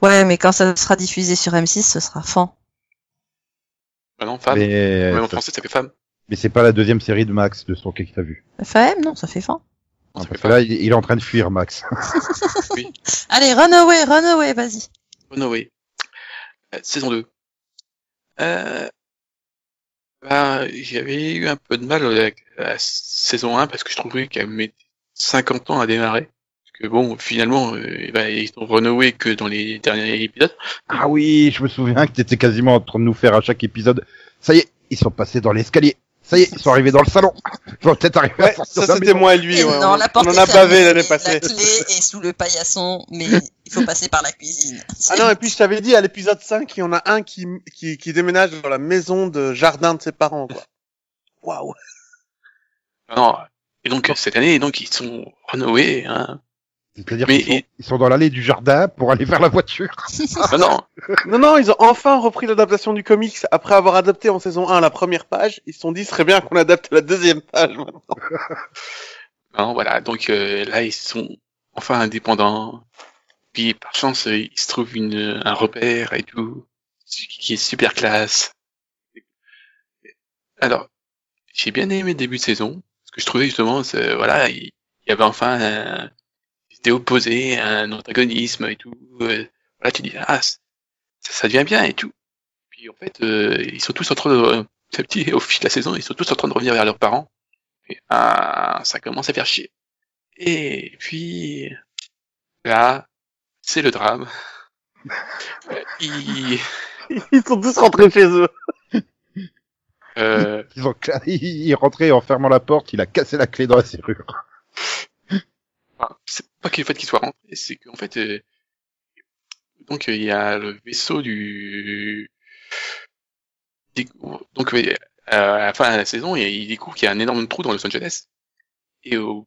Ouais, mais quand ça sera diffusé sur M6, ce sera fan. Bah non, femmes. Mais, Même en ça- français, ça fait femme. mais c'est pas la deuxième série de Max de Stalker que t'as vu. FAM, non, ça fait fan. Non, ça parce fait que là, il, il est en train de fuir, Max. Allez, run away, run away, vas-y. Runaway. Euh, saison 2. Euh, bah, j'avais eu un peu de mal avec la saison 1 parce que je trouvais qu'elle met 50 ans à démarrer. Que bon, finalement, euh, bah, ils ont renoué que dans les derniers épisodes. Ah oui, je me souviens que t'étais quasiment en train de nous faire à chaque épisode. Ça y est, ils sont passés dans l'escalier. Ça y est, ils sont arrivés dans le salon. Je vais peut-être arriver à sortir ça la c'était moi et lui. Ouais, non, on, la porte on en a bavé l'année La passée. clé est sous le paillasson, mais il faut passer par la cuisine. Ah non, et puis je t'avais dit à l'épisode 5, il y en a un qui, qui, qui déménage dans la maison de jardin de ses parents, quoi. Waouh. Non. Et donc, cette année, donc, ils sont renoués, hein. C'est-à-dire Mais- qu'ils sont, ils sont dans l'allée du jardin pour aller vers la voiture. Non, non. Non, non, ils ont enfin repris l'adaptation du comics après avoir adapté en saison 1 la première page. Ils se sont dit, ce serait bien qu'on adapte la deuxième page maintenant. Non, voilà. Donc, euh, là, ils sont enfin indépendants. Puis, par chance, euh, ils se trouvent une, un repère et tout. Qui est super classe. Alors, j'ai bien aimé le début de saison. Parce que je trouvais justement, c'est- voilà, il y avait enfin un, ils étaient opposés, un antagonisme et tout. euh, voilà, tu dis, ah, ça, ça devient bien et tout. Puis en fait, euh, ils sont tous en train de, petit à petit, au fil de la saison, ils sont tous en train de revenir vers leurs parents. Et, ah, ça commence à faire chier. Et puis, là, c'est le drame. Euh, Il, Ils sont tous rentrés chez eux. euh, Ils ont cla- il est rentré en fermant la porte, il a cassé la clé dans la serrure. enfin, pas que le fait qu'il soit rentré, c'est qu'en fait, euh, donc euh, il y a le vaisseau du, donc euh, à la fin de la saison, il, découvre qu'il y a un énorme trou dans Los Angeles, et au,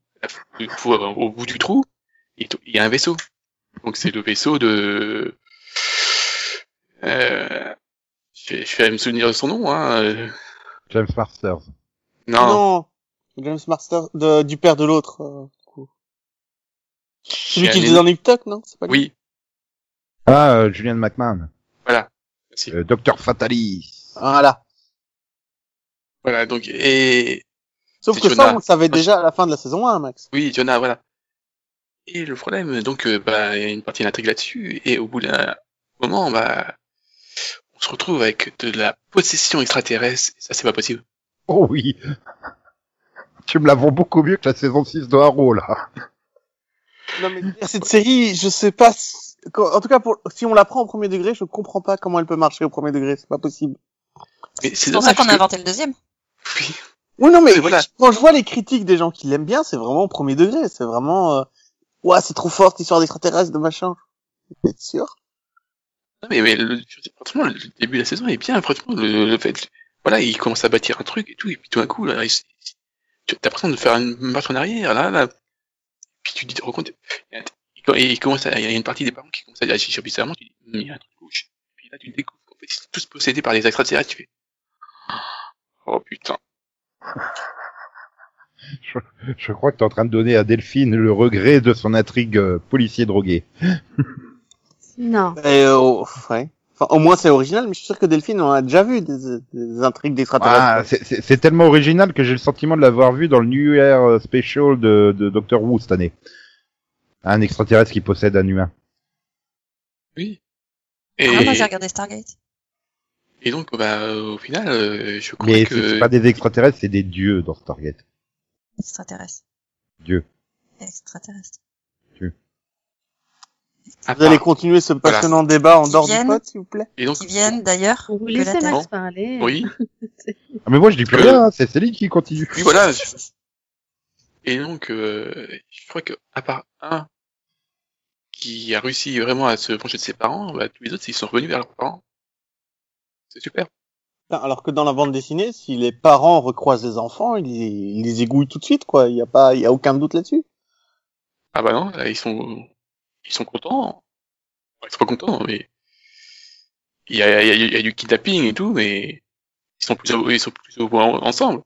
au, bout du trou, il y a un vaisseau. Donc c'est le vaisseau de, euh, je vais, je vais me souvenir de son nom, hein. James Masters. Non, James Master de, du père de l'autre. Celui qui un faisait dans Nip Tuck, non C'est pas lui oui, Ah, euh, Julian McMahon. voilà. Merci. Euh, Docteur Fatalis. Voilà. Voilà, donc, et, Sauf que ça, on le savait déjà à la fin de la saison 1, Max. Oui, Jonah, voilà. Et le problème, donc, euh, bah, il y a une partie de l'intrigue là-dessus, et au bout d'un moment, bah, on se retrouve avec de la possession extraterrestre, et ça, c'est pas possible. Oh oui. Tu me la vends beaucoup mieux que la saison 6 de Arrow, là. Non, mais cette série, je sais pas si... En tout cas, pour... si on la prend au premier degré, je comprends pas comment elle peut marcher au premier degré. C'est pas possible. C'est pour ça qu'on a que- inventé le deuxième. Oui. Oui, non, mais voilà. quand je vois les critiques des gens qui l'aiment bien, c'est vraiment au premier degré. C'est vraiment... Euh... Ouais, c'est trop fort, cette histoire d'extraterrestres, de machin. Vous êtes sûr? Non, mais, mais le, franchement, le début de la saison est bien, franchement, le, le fait, voilà, il commence à bâtir un truc et tout, et puis tout d'un coup, là, il, s- tu as l'impression de faire une marche en arrière, là, là. Puis tu te dis, compte, et il commence à, y a une partie des parents qui commencent à agir bizarrement, tu dis, Hum, il y a un truc louche. Puis là, tu découvres qu'en fait, ils sont tous possédés par des extraterrestres, tu fais, oh putain. Je, je crois que t'es en train de donner à Delphine le regret de son intrigue euh, policier drogué. Non. Et, euh, ouais. Enfin, au moins c'est original, mais je suis sûr que Delphine on a déjà vu des, des intrigues Ah, d'extraterrestres. c'est- c'est tellement original que j'ai le sentiment de l'avoir vu dans le New Year euh, Special de, de Doctor Who cette année. Un extraterrestre qui possède un humain. Oui. Ah, Et, moi j'ai regardé Stargate. et donc, bah, au final, euh, je crois Mais c'est que, c'est pas des extraterrestres, c'est des dieux dans Stargate. Extraterrestre. Dieu. Extraterrestre. à Vous allez continuer ce Voilà. passionnant débat en dehors du pod, s'il vous plaît et donc, Qui viennent d'ailleurs. Vous laissez. Max parler. oui. Ah, mais moi je dis plus Euh, rien, hein, c'est Céline qui continue. Oui, voilà. je- Et donc, euh, je crois que à part un qui a réussi vraiment à se pencher de ses parents, bah, tous les autres, ils sont revenus vers leurs parents. C'est super. Putain, Alors que dans la bande dessinée, si les parents recroisent les enfants, ils les, ils les égouillent tout de suite, quoi. Il y a pas, il y a aucun doute là-dessus. Ah bah non, là, ils sont, sont contents. Enfin, ils sont pas contents, mais il y a, il y a- il y a du kidnapping et tout, mais ils sont plus, ils sont plus au en- ensemble.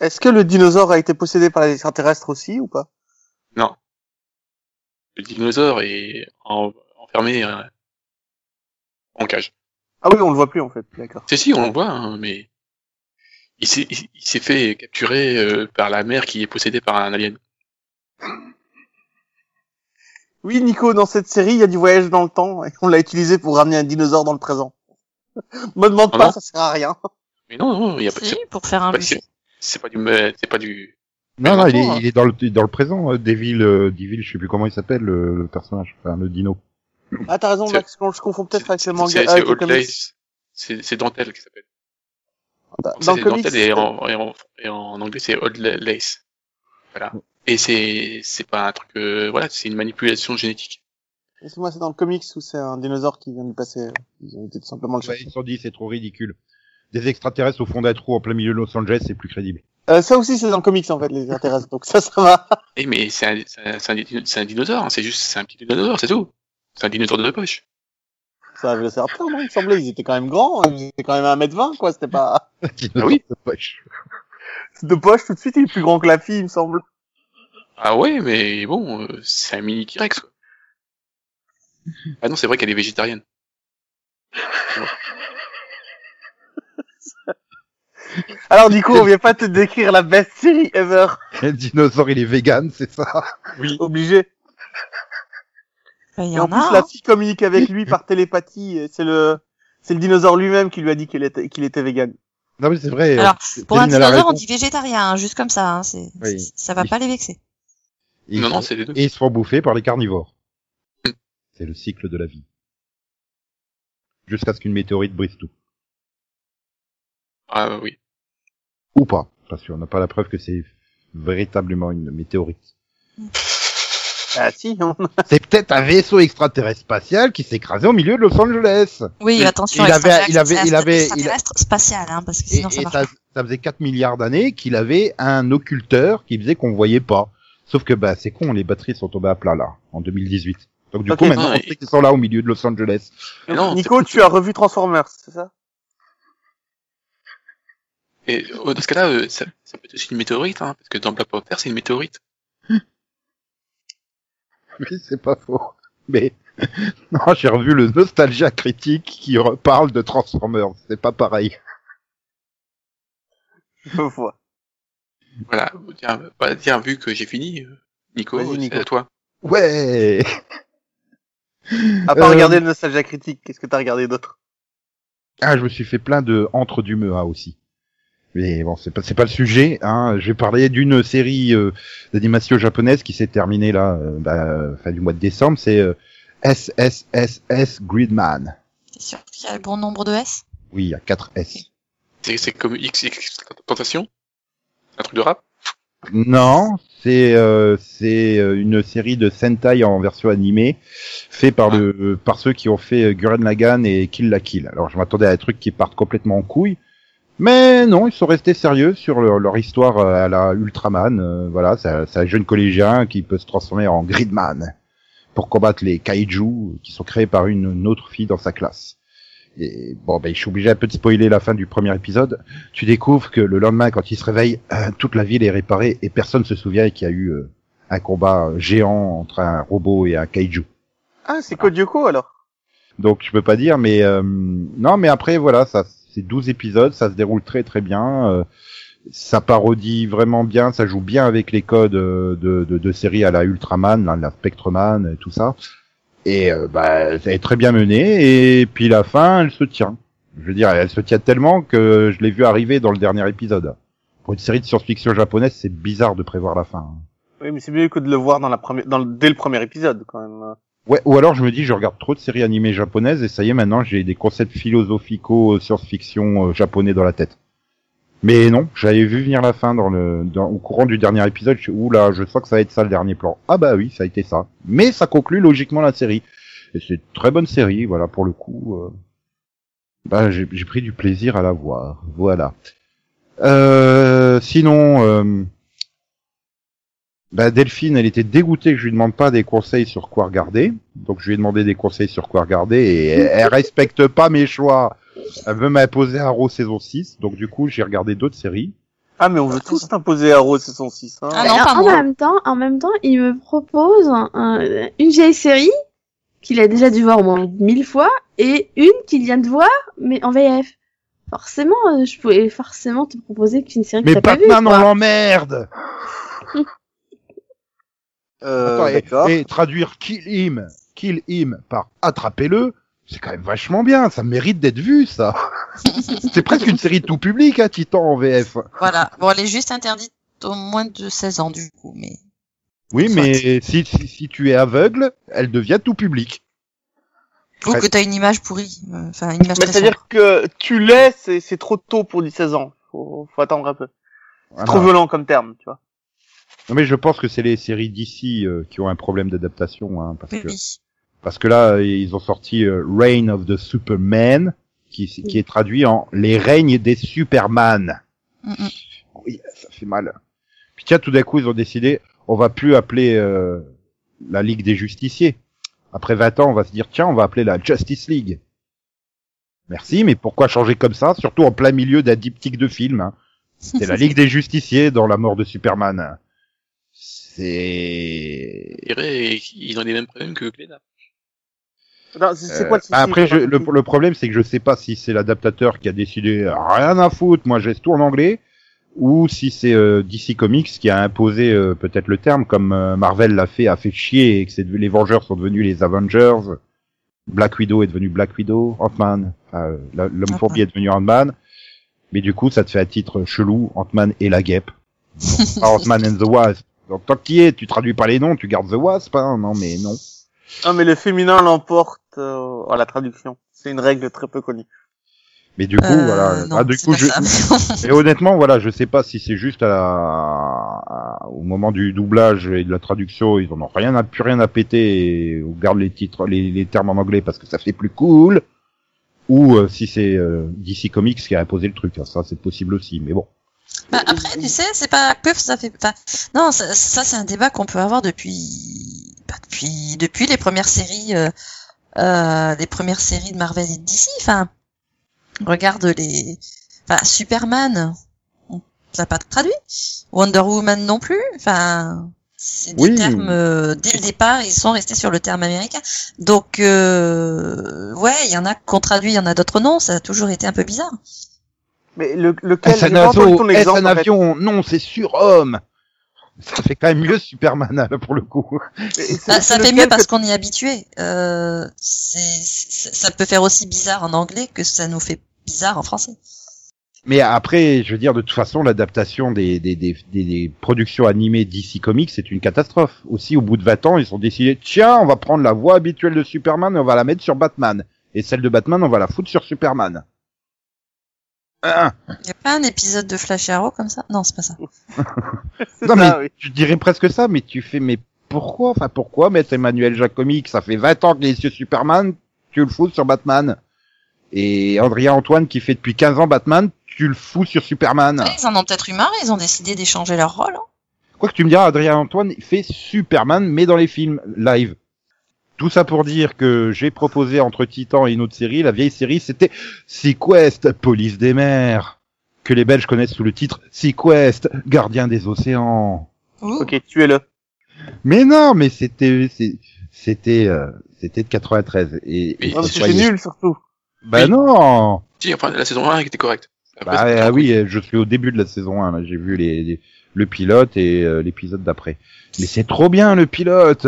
Est-ce que le dinosaure a été possédé par les extraterrestres aussi ou pas? Non. Le dinosaure est en- enfermé euh, en cage. Ah oui, on le voit plus en fait. D'accord. Si, si, on le voit, hein, mais il s'est, il, il s'est fait capturer euh, par la mère qui est possédée par un alien. Oui, Nico, dans cette série, il y a du voyage dans le temps et on l'a utilisé pour ramener un dinosaure dans le présent. Me demande Ah pas, non ça sert à rien. Mais non, non, il y a pas, Si, pour faire un c'est- pas du, mais c'est pas du, Non, non, il est, hein. il est dans le, dans le présent, euh, Devil, euh, Devil, je sais plus comment il s'appelle, le, le personnage, enfin, le dino. Ah, t'as raison, Max, je confonds peut-être avec le manga, c'est, le Old. Lace. C'est, c'est Dentelle qui s'appelle. Dans C'est le comics, Dentelle et en, et en, et en anglais c'est Old Lace. Voilà. Et c'est, c'est pas un truc, euh, voilà, c'est une manipulation génétique. Excuse-moi, c'est dans le comics où c'est un dinosaure qui vient du passé. Ils ont été tout simplement le Ouais, chercher. ils se sont dit, c'est trop ridicule. Des extraterrestres au fond d'un trou en plein milieu de Los Angeles, c'est plus crédible. Euh, ça aussi, c'est dans le comics en fait, les extraterrestres. Donc ça, ça va. Eh, mais c'est un, c'est un, c'est un, un dinosaure, hein, c'est juste, c'est un petit dinosaure, c'est tout. C'est un dinosaure de poche. Ça avait raptor, non? Il me semblait, ils étaient quand même grands. Ils étaient quand même à 1m20, quoi. C'était pas Ah oui. de poche. Tout de suite, il est plus grand que la fille, il me semble. Ah ouais, mais bon, euh, c'est un mini T-Rex, quoi. Ah non, c'est vrai qu'elle est végétarienne. Alors, du coup, on vient pas te décrire la best série ever. Le dinosaure, il est vegan, c'est ça? Oui. Obligé. Ben, Il y Et en en plus, a. la hein. fille communique avec lui par télépathie. C'est le, c'est le dinosaure lui-même qui lui a dit qu'il était, qu'il était vegan. Non mais c'est vrai. Alors, euh, pour un dinosaure, on dit végétarien, hein, juste comme ça. Hein, c'est, Oui. ça va pas les vexer. Et ils Non, non, c'est les deux. Et ils se font bouffer par les carnivores. C'est le cycle de la vie. Jusqu'à ce qu'une météorite brise tout. Ah oui. Ou pas. Parce qu'on n'a pas la preuve que c'est véritablement une météorite. Ah si, on... C'est peut-être un vaisseau extraterrestre spatial qui s'est écrasé au milieu de Los Angeles. Oui, attention, il avait, extraterrestre- il avait, il avait, il extraterrestre spatial, hein, parce que et, sinon ça et ça, ça faisait 4 milliards d'années qu'il avait un occulteur qui faisait qu'on voyait pas. Sauf que bah c'est con, les batteries sont tombées à plat là, en 2018. Donc du coup maintenant non, on et- sait qu'ils sont là au milieu de Los Angeles. Mais non, Nico, tu as revu Transformers, c'est ça? Et euh, dans ce cas-là, euh, ça, ça peut être aussi une météorite, hein, parce que dans Black Panther, c'est une météorite. Oui, c'est pas faux. Mais non, j'ai revu le Nostalgia critique qui reparle de Transformers. C'est pas pareil. Je vois. Voilà. Tiens, bah, tiens, vu que j'ai fini, euh, Nico, Nico. à toi. Ouais. À part Euh, regarder le Nostalgia Critique, qu'est-ce que t'as regardé d'autre? Ah, je me suis fait plein de entre du Mea aussi. Mais bon, c'est pas c'est pas le sujet. Hein. Je vais parler d'une série euh, d'animation japonaise qui s'est terminée là, euh, bah, fin du mois de décembre. C'est euh, SSSS Gridman. T'es sûr qu'il y a le bon nombre de S? Oui, il y a 4 S. C'est, c'est comme XX Tentation Un truc de rap? Non, c'est euh, c'est euh, une série de Sentai en version animée, fait par le par ceux qui ont fait euh, Gurren Lagann et Kill la Kill. Alors je m'attendais à des trucs qui partent complètement en couille, mais non, ils sont restés sérieux sur leur, leur histoire euh, à la Ultraman. euh, voilà, c'est c'est un jeune collégien qui peut se transformer en Gridman pour combattre les kaiju qui sont créés par une, une autre fille dans sa classe. Et bon, ben, je suis obligé un peu de spoiler la fin du premier épisode. Tu découvres que le lendemain, quand il se réveille, euh, toute la ville est réparée et personne se souvient qu'il y a eu euh, un combat géant entre un robot et un kaiju. Ah, c'est Kodioko alors? Donc je peux pas dire, mais euh, non, mais après voilà, ça c'est 12 épisodes, ça se déroule très très bien. euh, ça parodie vraiment bien, ça joue bien avec les codes euh, de, de, de séries à la Ultraman, là, la Spectreman, et tout ça. Et euh, bah, ça est très bien mené. Et puis la fin, elle se tient. Je veux dire, elle se tient tellement que je l'ai vu arriver dans le dernier épisode. Pour une série de science-fiction japonaise, c'est bizarre de prévoir la fin. Oui, mais c'est mieux que de le voir dans la première, dans le- dès le premier épisode quand même. Ouais, ou alors je me dis, je regarde trop de séries animées japonaises et ça y est, maintenant j'ai des concepts philosophico science-fiction euh, japonais dans la tête. Mais non, j'avais vu venir la fin dans le, au courant du dernier épisode. Je là, je sens que ça va être ça le dernier plan. Ah bah oui, ça a été ça. Mais ça conclut logiquement la série. Et c'est une très bonne série, voilà, pour le coup. euh, bah, j'ai pris du plaisir à la voir. Voilà. Euh, sinon, euh, bah, Delphine, elle était dégoûtée que je lui demande pas des conseils sur quoi regarder. Donc je lui ai demandé des conseils sur quoi regarder et elle respecte pas mes choix. Elle veut m'imposer Arrow saison 6. Donc du coup, j'ai regardé d'autres séries. Ah, mais on veut tous t'imposer Arrow saison 6. Hein. Ah non, Alors, pas en moi. même temps, en même temps, il me propose un- un- une vieille série qu'il a déjà dû voir au moins mille fois et une qu'il vient de voir mais en VF. Forcément, euh, je pouvais forcément te proposer qu'une série que Mais t'as pas vue. Batman, on l'emmerde Euh, Attends, et- et, traduire kill him, kill him par attrapez-le, c'est quand même vachement bien. Ça mérite d'être vu, ça. c'est presque une série tout public, hein, Titan en VF. Voilà. Bon, elle est juste interdite au moins de 16 ans, du coup, mais. Oui, Soit. mais si, si, si tu es aveugle, elle devient tout public. Ou que t'as une image pourrie. euh, Enfin, une image c'est-à-dire que tu l'es, c'est, c'est trop tôt pour 16 ans. Faut, faut attendre un peu. C'est Voilà. trop violent comme terme, tu vois. Non, mais je pense que c'est les séries d'ici qui ont un problème d'adaptation, hein, parce que Oui. Parce que là ils ont sorti euh, Reign of the Superman, qui qui est traduit en Les règnes des Superman. Mm, mm. Oui, ça fait mal. Puis tiens, tout d'un coup ils ont décidé, on va plus appeler euh, la Ligue des Justiciers. Après 20 ans, on va se dire tiens, on va appeler la Justice League. Merci, mais pourquoi changer comme ça, surtout en plein milieu d'un diptyque de film hein C'est la Ligue des Justiciers dans la mort de Superman. C'est ils ont les mêmes problèmes que Glénat. Attends, c'est, Euh, quoi le souci Après, je, le, le problème, c'est que je sais pas si c'est l'adaptateur qui a décidé rien à foutre, moi j'ai tout en anglais, ou si c'est euh, DC Comics qui a imposé euh, peut-être le terme, comme euh, Marvel l'a fait, a fait chier, et que c'est devenu- les Vengeurs sont devenus les Avengers, Black Widow est devenu Black Widow, Ant-Man, euh, l'homme Ant-Man. fourbi est devenu Ant-Man. Mais du coup, ça te fait un titre chelou, Ant-Man et la guêpe. Ant-Man and the Wasp. Donc, tant qu'il y est, tu traduis pas les noms, tu gardes the Wasp, hein. Non, mais non. Ah, mais le féminin l'emporte euh, à la traduction. C'est une règle très peu connue. Mais du coup, Euh, voilà. non, Ah, du coup, pas je... Et honnêtement, voilà, je sais pas si c'est juste à la... au moment du doublage et de la traduction, ils en ont rien à, plus rien à péter et on garde les titres, les, les termes en anglais parce que ça fait plus cool. Ou euh, si c'est euh, DC Comics qui a imposé le truc, hein, ça c'est possible aussi, mais bon. Bah, après, tu sais, c'est pas que ça fait. Enfin, non, ça, ça, c'est un débat qu'on peut avoir depuis, bah, depuis, depuis les premières séries, euh, les premières séries de Marvel et de DC. Enfin, regarde les, enfin, Superman, ça n'a pas traduit. Wonder Woman non plus. Enfin, c'est des Oui. termes. euh, dès le départ, ils sont restés sur le terme américain. Donc, euh, ouais, il y en a qu'on traduit, il y en a d'autres non. Ça a toujours été un peu bizarre. Mais le, lequel Est-ce j'ai un, avion en fait. Non, c'est surhomme. Ça fait quand même mieux Superman là, pour le coup. Ah, c'est ça fait mieux que- parce qu'on y est habitué. Euh, ça peut faire aussi bizarre en anglais que ça nous fait bizarre en français. Mais après, je veux dire, de toute façon, l'adaptation des, des, des, des, des productions animées DC Comics, c'est une catastrophe. Aussi, au bout de 20 ans, ils ont décidé, tiens, on va prendre la voix habituelle de Superman et on va la mettre sur Batman. Et celle de Batman, on va la foutre sur Superman. Il y a pas un épisode de Flash Arrow comme ça? Non, c'est pas ça. Non, ça, mais oui. tu dirais presque ça, mais tu fais, mais pourquoi, enfin, pourquoi mettre Emmanuel Jacomic, ça fait 20 ans qu'il est sur Superman, tu le fous sur Batman. Et Andrea Antoine, qui fait depuis 15 ans Batman, tu le fous sur Superman. Ouais, Ils en ont peut-être eu marre, ils ont décidé d'échanger leur rôle. hein. Quoi que tu me diras, Adrien Antoine fait Superman, mais dans les films live. Tout ça pour dire que j'ai proposé entre Titan et une autre série. La vieille série, c'était Sequest, Police des mers, que les Belges connaissent sous le titre Sequest, Gardien des océans. Ouh. Ok, tuez-le. Mais non, mais c'était, c'était, euh, c'était de 93 et, et c'est nul surtout. Bah Oui. non. Si, enfin, la saison 1 était correcte. Bah ah oui, je suis au début de la saison 1, là. J'ai vu les, les- le pilote et euh, l'épisode d'après. Mais c'est trop bien le pilote.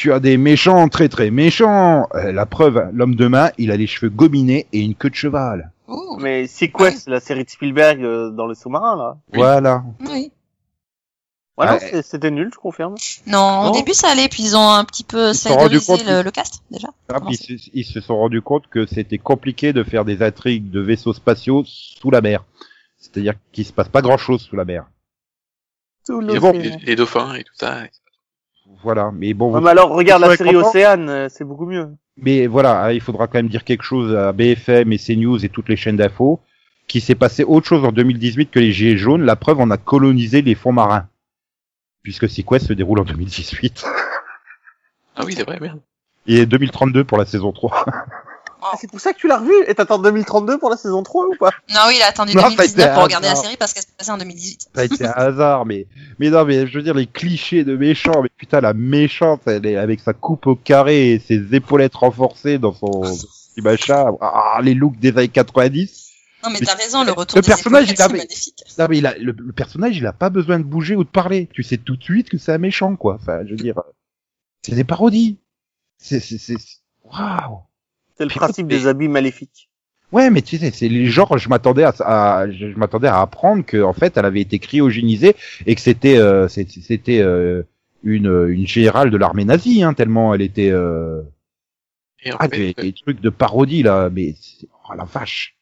Tu as des méchants très très méchants. Euh, la preuve, l'homme de main, il a les cheveux gominés et une queue de cheval. Ouh. Mais Sequest, la série de Spielberg euh, dans le sous-marin, là? Oui. Voilà. Oui. Ouais, Ah, c'est- c'était nul, je confirme. Non, au Non. début ça allait, puis ils ont un petit peu Ils se sont rendus sliderisé compte le, que- le cast déjà. Ah, puis ils, se- ils se sont rendus compte que c'était compliqué de faire des intrigues de vaisseaux spatiaux sous la mer. C'est-à-dire qu'il se passe pas grand chose sous la mer. Bon. film. Les, les dauphins et tout ça. Voilà. Mais bon, mais alors, regarde la série Océane, euh, c'est beaucoup mieux. Mais voilà, hein, il faudra quand même dire quelque chose à BFM et CNews et toutes les chaînes d'infos, qu'il s'est passé autre chose en 2018 que les gilets jaunes. La preuve, on a colonisé les fonds marins. Puisque Sequest se déroule en 2018. Ah oui, c'est vrai, merde. Et 2032 pour la saison 3. Ah, c'est pour ça que tu l'as revu Et t'attends 2032 pour la saison 3 ou pas? Non, oui, il a attendu Non, ça a été 2019 pour regarder la série parce qu'elle s'est passée en 2018. Ça a été un hasard, mais, mais non, mais je veux dire, les clichés de méchants, mais putain, la méchante, elle est avec sa coupe au carré et ses épaulettes renforcées dans son petit machin. Ah, les looks des années 90. Non, mais Mais t'as raison, le retour le des personnage, il a- c'est magnifique. Non, mais il a, le, le personnage, il a pas besoin de bouger ou de parler. Tu sais tout de suite que c'est un méchant, quoi. Enfin, je veux dire, euh, c'est des parodies. C'est, c'est, c'est, waouh. C'est le principe écoute, des habits maléfiques. Ouais, mais tu sais, c'est les genres. Je m'attendais à, à- je, m'attendais à apprendre que en fait, elle avait été cryogénisée et que c'était, euh, c'était euh, une, une générale de l'armée nazie, hein, tellement elle était. Euh... Et en Ah, fait, des, des trucs de parodie là, mais c'est- oh la vache.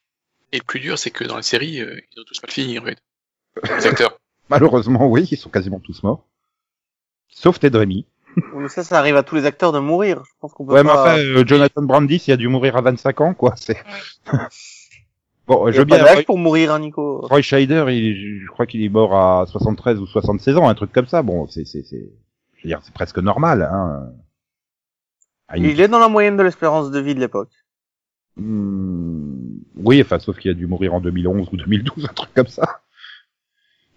et le plus dur, c'est que dans la série, euh, ils ont tous mal fini, en fait. Les acteurs. Malheureusement, oui, ils sont quasiment tous morts, sauf Ted Remy. Oui, Mais ça, ça arrive à tous les acteurs de mourir. Je pense qu'on peut Ouais, mais pas... enfin, euh, Jonathan Brandis, il a dû mourir à 25 ans, quoi. C'est. bon, Il je veux bien. Roy, pour mourir, hein, Nico. Roy Scheider, il, je crois qu'il est mort à 73 ou 76 ans, un truc comme ça. Bon, c'est, c'est, c'est, je veux dire, c'est presque normal, hein. Une- Il est dans la moyenne de l'espérance de vie de l'époque. Hmm, Oui, enfin, sauf qu'il a dû mourir en 2011 ou 2012, un truc comme ça.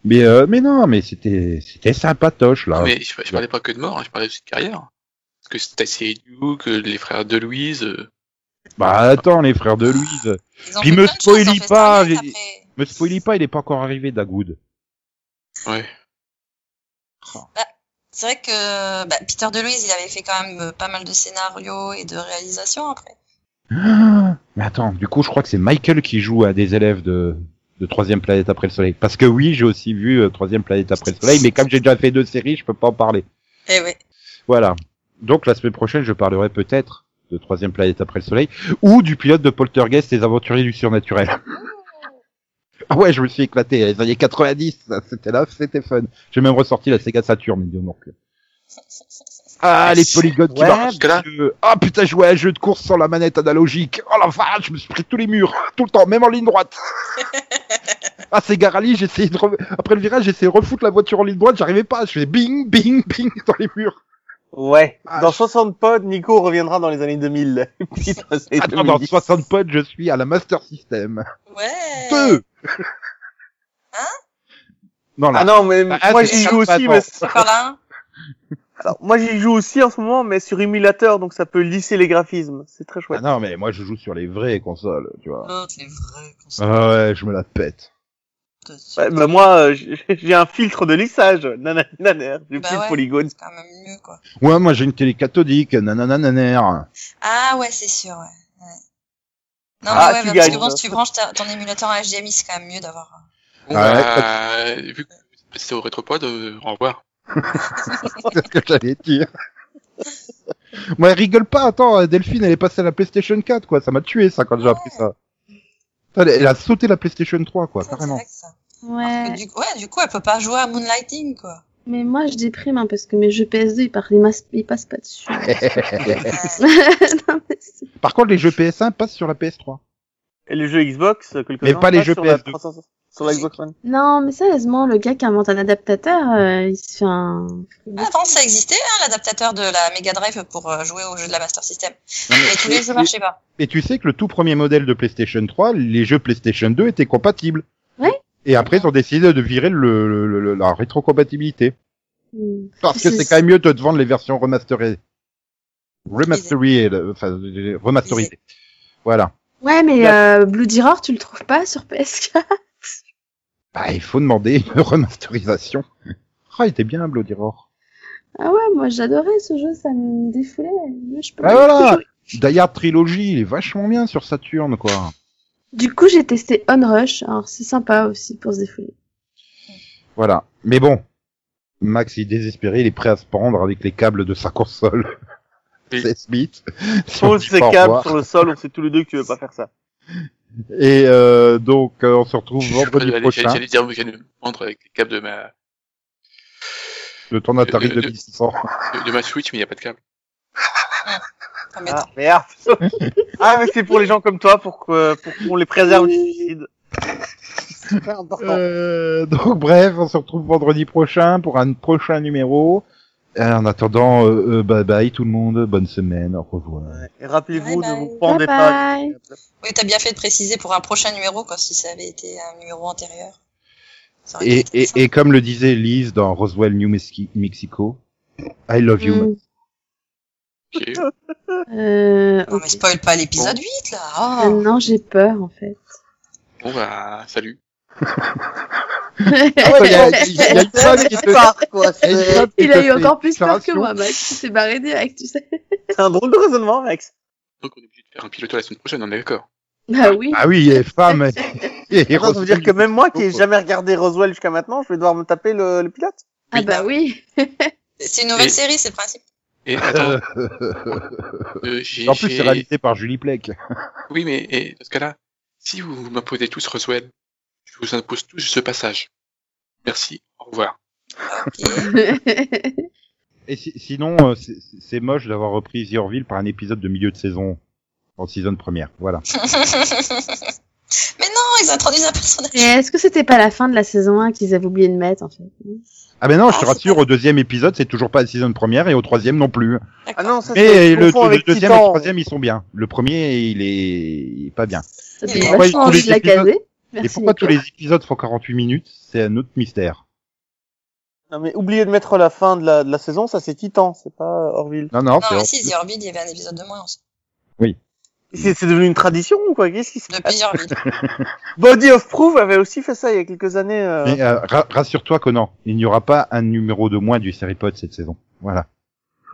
Mais, euh, mais non, mais c'était, c'était sympatoche, là. Mais je, je parlais pas que de mort, hein, je parlais aussi de carrière. Parce que c'était assez Duke, euh, les frères de Louise. euh, Bah, attends, les frères de Louise. Puis me spoilie fait pas. Me spoilie pas, il est pas encore arrivé, Dagood. Ouais. C'est vrai que bah, Peter DeLuise, il avait fait quand même euh, pas mal de scénarios et de réalisations après. Ah, Mais attends, du coup, je crois que c'est Michael qui joue à des élèves de, de Troisième Planète après le Soleil. Parce que oui, j'ai aussi vu euh, Troisième Planète après le Soleil, mais comme j'ai déjà fait deux séries, je peux pas en parler. Eh oui. Voilà. Donc la semaine prochaine, je parlerai peut-être de Troisième Planète après le Soleil, ou du pilote de Poltergeist, Les Aventuriers du Surnaturel. ah ouais, je me suis éclaté. Les années 90, ça, c'était là, c'était fun. J'ai même ressorti la Sega Saturn, donc. Ah, les polygones qui Ouais, marchent. Ah putain, je jouais à un jeu de course sans la manette analogique. Oh la vache, je me suis pris tous les murs, tout le temps, même en ligne droite. ah, c'est Garali, j'ai essayé de re- après le virage, j'ai essayé de refoutre la voiture en ligne droite, j'arrivais pas, je faisais bing, bing, bing dans les murs. Ouais. Ah, Dans je- 60 pods, Nico reviendra dans les années 2000. Puis dans les années Attends, dans 2010. 60 potes, je suis à la Master System. Ouais. Deux. Hein? Non, là. Ah non, mais Ah, moi j'y joue aussi, mais là. Alors moi j'y joue aussi en ce moment, mais sur émulateur, donc ça peut lisser les graphismes. C'est très Ah chouette. non, mais moi je joue sur les vraies consoles, tu vois. L'autre, les vrais consoles. Ah ouais, je me la pète. Ouais, bah moi euh, j'ai un filtre de lissage, nanana, nanana, j'ai Bah plus ouais. de polygones. C'est quand même mieux, quoi. Ouais, moi j'ai une télé cathodique, nananananer. Ah ouais, c'est sûr, ouais. ouais. Non, Ah, mais ouais, tu bah, parce que bon, si tu branches ta- ton émulateur en HDMI, c'est quand même mieux d'avoir. Ah ouais, bah, vu que c'est au rétropod, euh, au revoir. C'est ce que j'allais dire. Moi, elle rigole pas, attends, Delphine, elle est passée à la PlayStation 4, quoi. Ça m'a tué, ça, quand j'ai appris ça. Elle, elle a sauté la PlayStation 3, quoi, carrément. vrai que ça. Ouais. Mais du, ouais, du coup, elle peut pas jouer à Moonlighting, quoi. Mais moi, je déprime hein, parce que mes jeux PS2, ils, passent pas dessus. Non, mais c'est- Par contre, les jeux PS1 passent sur la PS3. Et les jeux Xbox, euh, quelques Mais pas les jeux sur la PS2. 300 sur la Xbox One. non, mais sérieusement, le gars qui invente un adaptateur, euh, il se fait un... Avant, ça existait, hein, l'adaptateur de la Mega Drive pour euh, jouer aux jeux de la Master System. Non, mais- Mais tous les jeux marchaient pas. Et tu sais que le tout premier modèle de PlayStation 3, les jeux PlayStation 2 étaient compatibles. Ouais. Et après, ils ont décidé de virer le, le- le- la rétrocompatibilité. Hmm. Parce que c'est quand même mieux de te vendre les versions remasterisées. Remasterisées, euh, enfin, euh, remasterisées. Voilà. Ouais, mais euh, Bloody Roar, tu le trouves pas sur PS4 Bah, il faut demander une remasterisation. Ah, il était bien, Bloody Roar. Ah ouais, moi j'adorais ce jeu, ça me défoulait. Je peux Ah pas voilà Hard Trilogy, il est vachement bien sur Saturn, quoi. Du coup, j'ai testé Onrush, alors c'est sympa aussi pour se défouler. Voilà. Mais bon. Max est désespéré, il est prêt à se pendre avec les câbles de sa console. Oui. 16 bits. Si on Pose au câbles sur le sol, on sait tous les deux que tu veux pas faire ça. Et euh, donc, euh, on se retrouve vendredi J'allais- prochain. J'allais dire, j'allais me prendre avec les câbles de ma, de ton Atari Euh, euh, 2600. de, de ma Switch, mais il n'y a pas de câble. Embêtant. Ah, merde. ah, mais c'est pour les gens comme toi, pour que, pour qu'on les préserve du suicide. Super important. Euh, donc bref, on se retrouve vendredi prochain pour un prochain numéro. Euh, en attendant, euh, euh, bye bye tout le monde, bonne semaine, au revoir. Et rappelez-vous, ne bye. vous pendez Bye pas. Oui, t'as bien fait de préciser pour un prochain numéro, quoi, si ça avait été un numéro antérieur. Et, et, comme le disait Lise dans Roswell, New Mexico, I love you. Hmm. Ok. Euh, Non, ok. mais spoil pas l'épisode 8, là. Oh. non, j'ai peur en fait. Bon, bah, salut. il y a- il a eu encore plus peur que moi, Max. Il s'est barré direct, tu sais. c'est un drôle de raisonnement, Max. Donc, on est obligé de faire un pilote la semaine prochaine, on est d'accord. Bah oui. Ah oui, et femme. Et, et Attends, ça veut dire que même moi qui ai jamais regardé Roswell jusqu'à maintenant, je vais devoir me taper le, le pilote. Ah bah oui. C'est une nouvelle Et- série, c'est le principe. Et attends, euh, en plus, c'est réalisé par Julie Plec. Oui, mais et, dans ce cas-là, si vous m'imposez tous Roswell, je vous impose tous ce passage. Merci, au revoir. Et si- sinon, euh, c'est- c'est moche d'avoir repris The Orville par un épisode de milieu de saison en saison première. Voilà. mais non, ils introduisent un personnage. Et est-ce que c'était pas la fin de la saison 1 qu'ils avaient oublié de mettre en fait? Ah ben non, je te Ah, rassure, au deuxième épisode, c'est toujours pas la saison première et au troisième non plus. Ah non, ça Mais c'est le, avec deuxième et Titan. le troisième, ils sont bien. Le premier, il est, il est pas bien. Ça Et fait pourquoi vachement tous envie de la épisodes- caser. Et pourquoi tous les épisodes font 48 minutes C'est un autre mystère. Non, mais oubliez de mettre la fin de la, de la saison, ça c'est Titan, c'est pas Orville. Non, non, Non, c'est mais si, The Orville, il y avait un épisode de moins aussi. C'est c'est devenu une tradition ou quoi? Qu'est-ce qui se passe? Depuis Orville. Body of Proof avait aussi fait ça il y a quelques années. euh. Mais euh, ra- rassure-toi, Conan, il n'y aura pas un numéro de moins du Seripod cette saison. Voilà.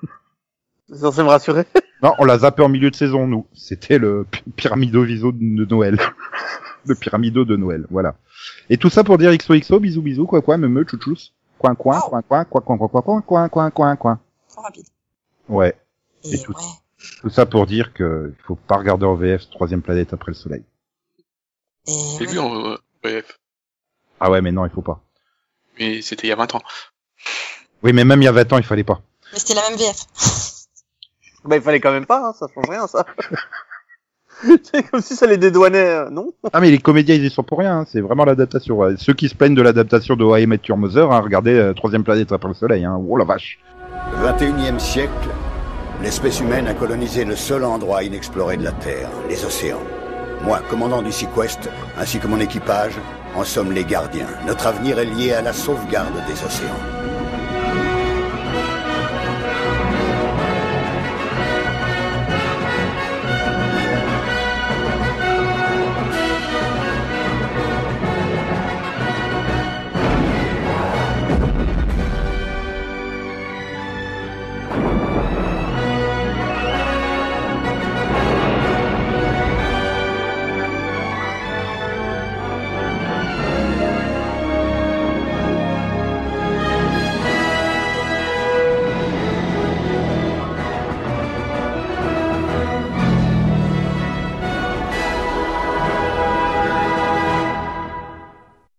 C'est censé me rassurer. Non, on l'a zappé en milieu de saison, nous. C'était le pi- pyramido viso de Noël. de Pyramideux de Noël. Voilà. Et tout ça pour dire XOXO, bisous bisous, quoi quoi, me me, chouchous, coin coin, coin coin, coin coin, coin coin, coin coin, coin coin. Trop rapide. Ouais. Et, tout, tout ça pour dire que faut pas regarder en VF Troisième Planète après le Soleil. J'ai vu en euh, VF. Ah ouais, mais non, il faut pas. Mais c'était il y a 20 ans. Oui, mais même il y a 20 ans, il fallait pas. Mais c'était la même VF. bah, il fallait quand même pas, hein, ça change rien, ça. C'est comme si ça les dédouanait, euh, non? Ah mais les comédiens ils y sont pour rien, hein, c'est vraiment l'adaptation. ouais. Ceux qui se plaignent de l'adaptation de How I Met Your Mother, hein, regardez euh, Troisième planète après le soleil, hein. oh la vache. 21e siècle, l'espèce humaine a colonisé le seul endroit inexploré de la Terre, les océans. Moi, commandant du Sequest, ainsi que mon équipage, en sommes les gardiens. Notre avenir est lié à la sauvegarde des océans.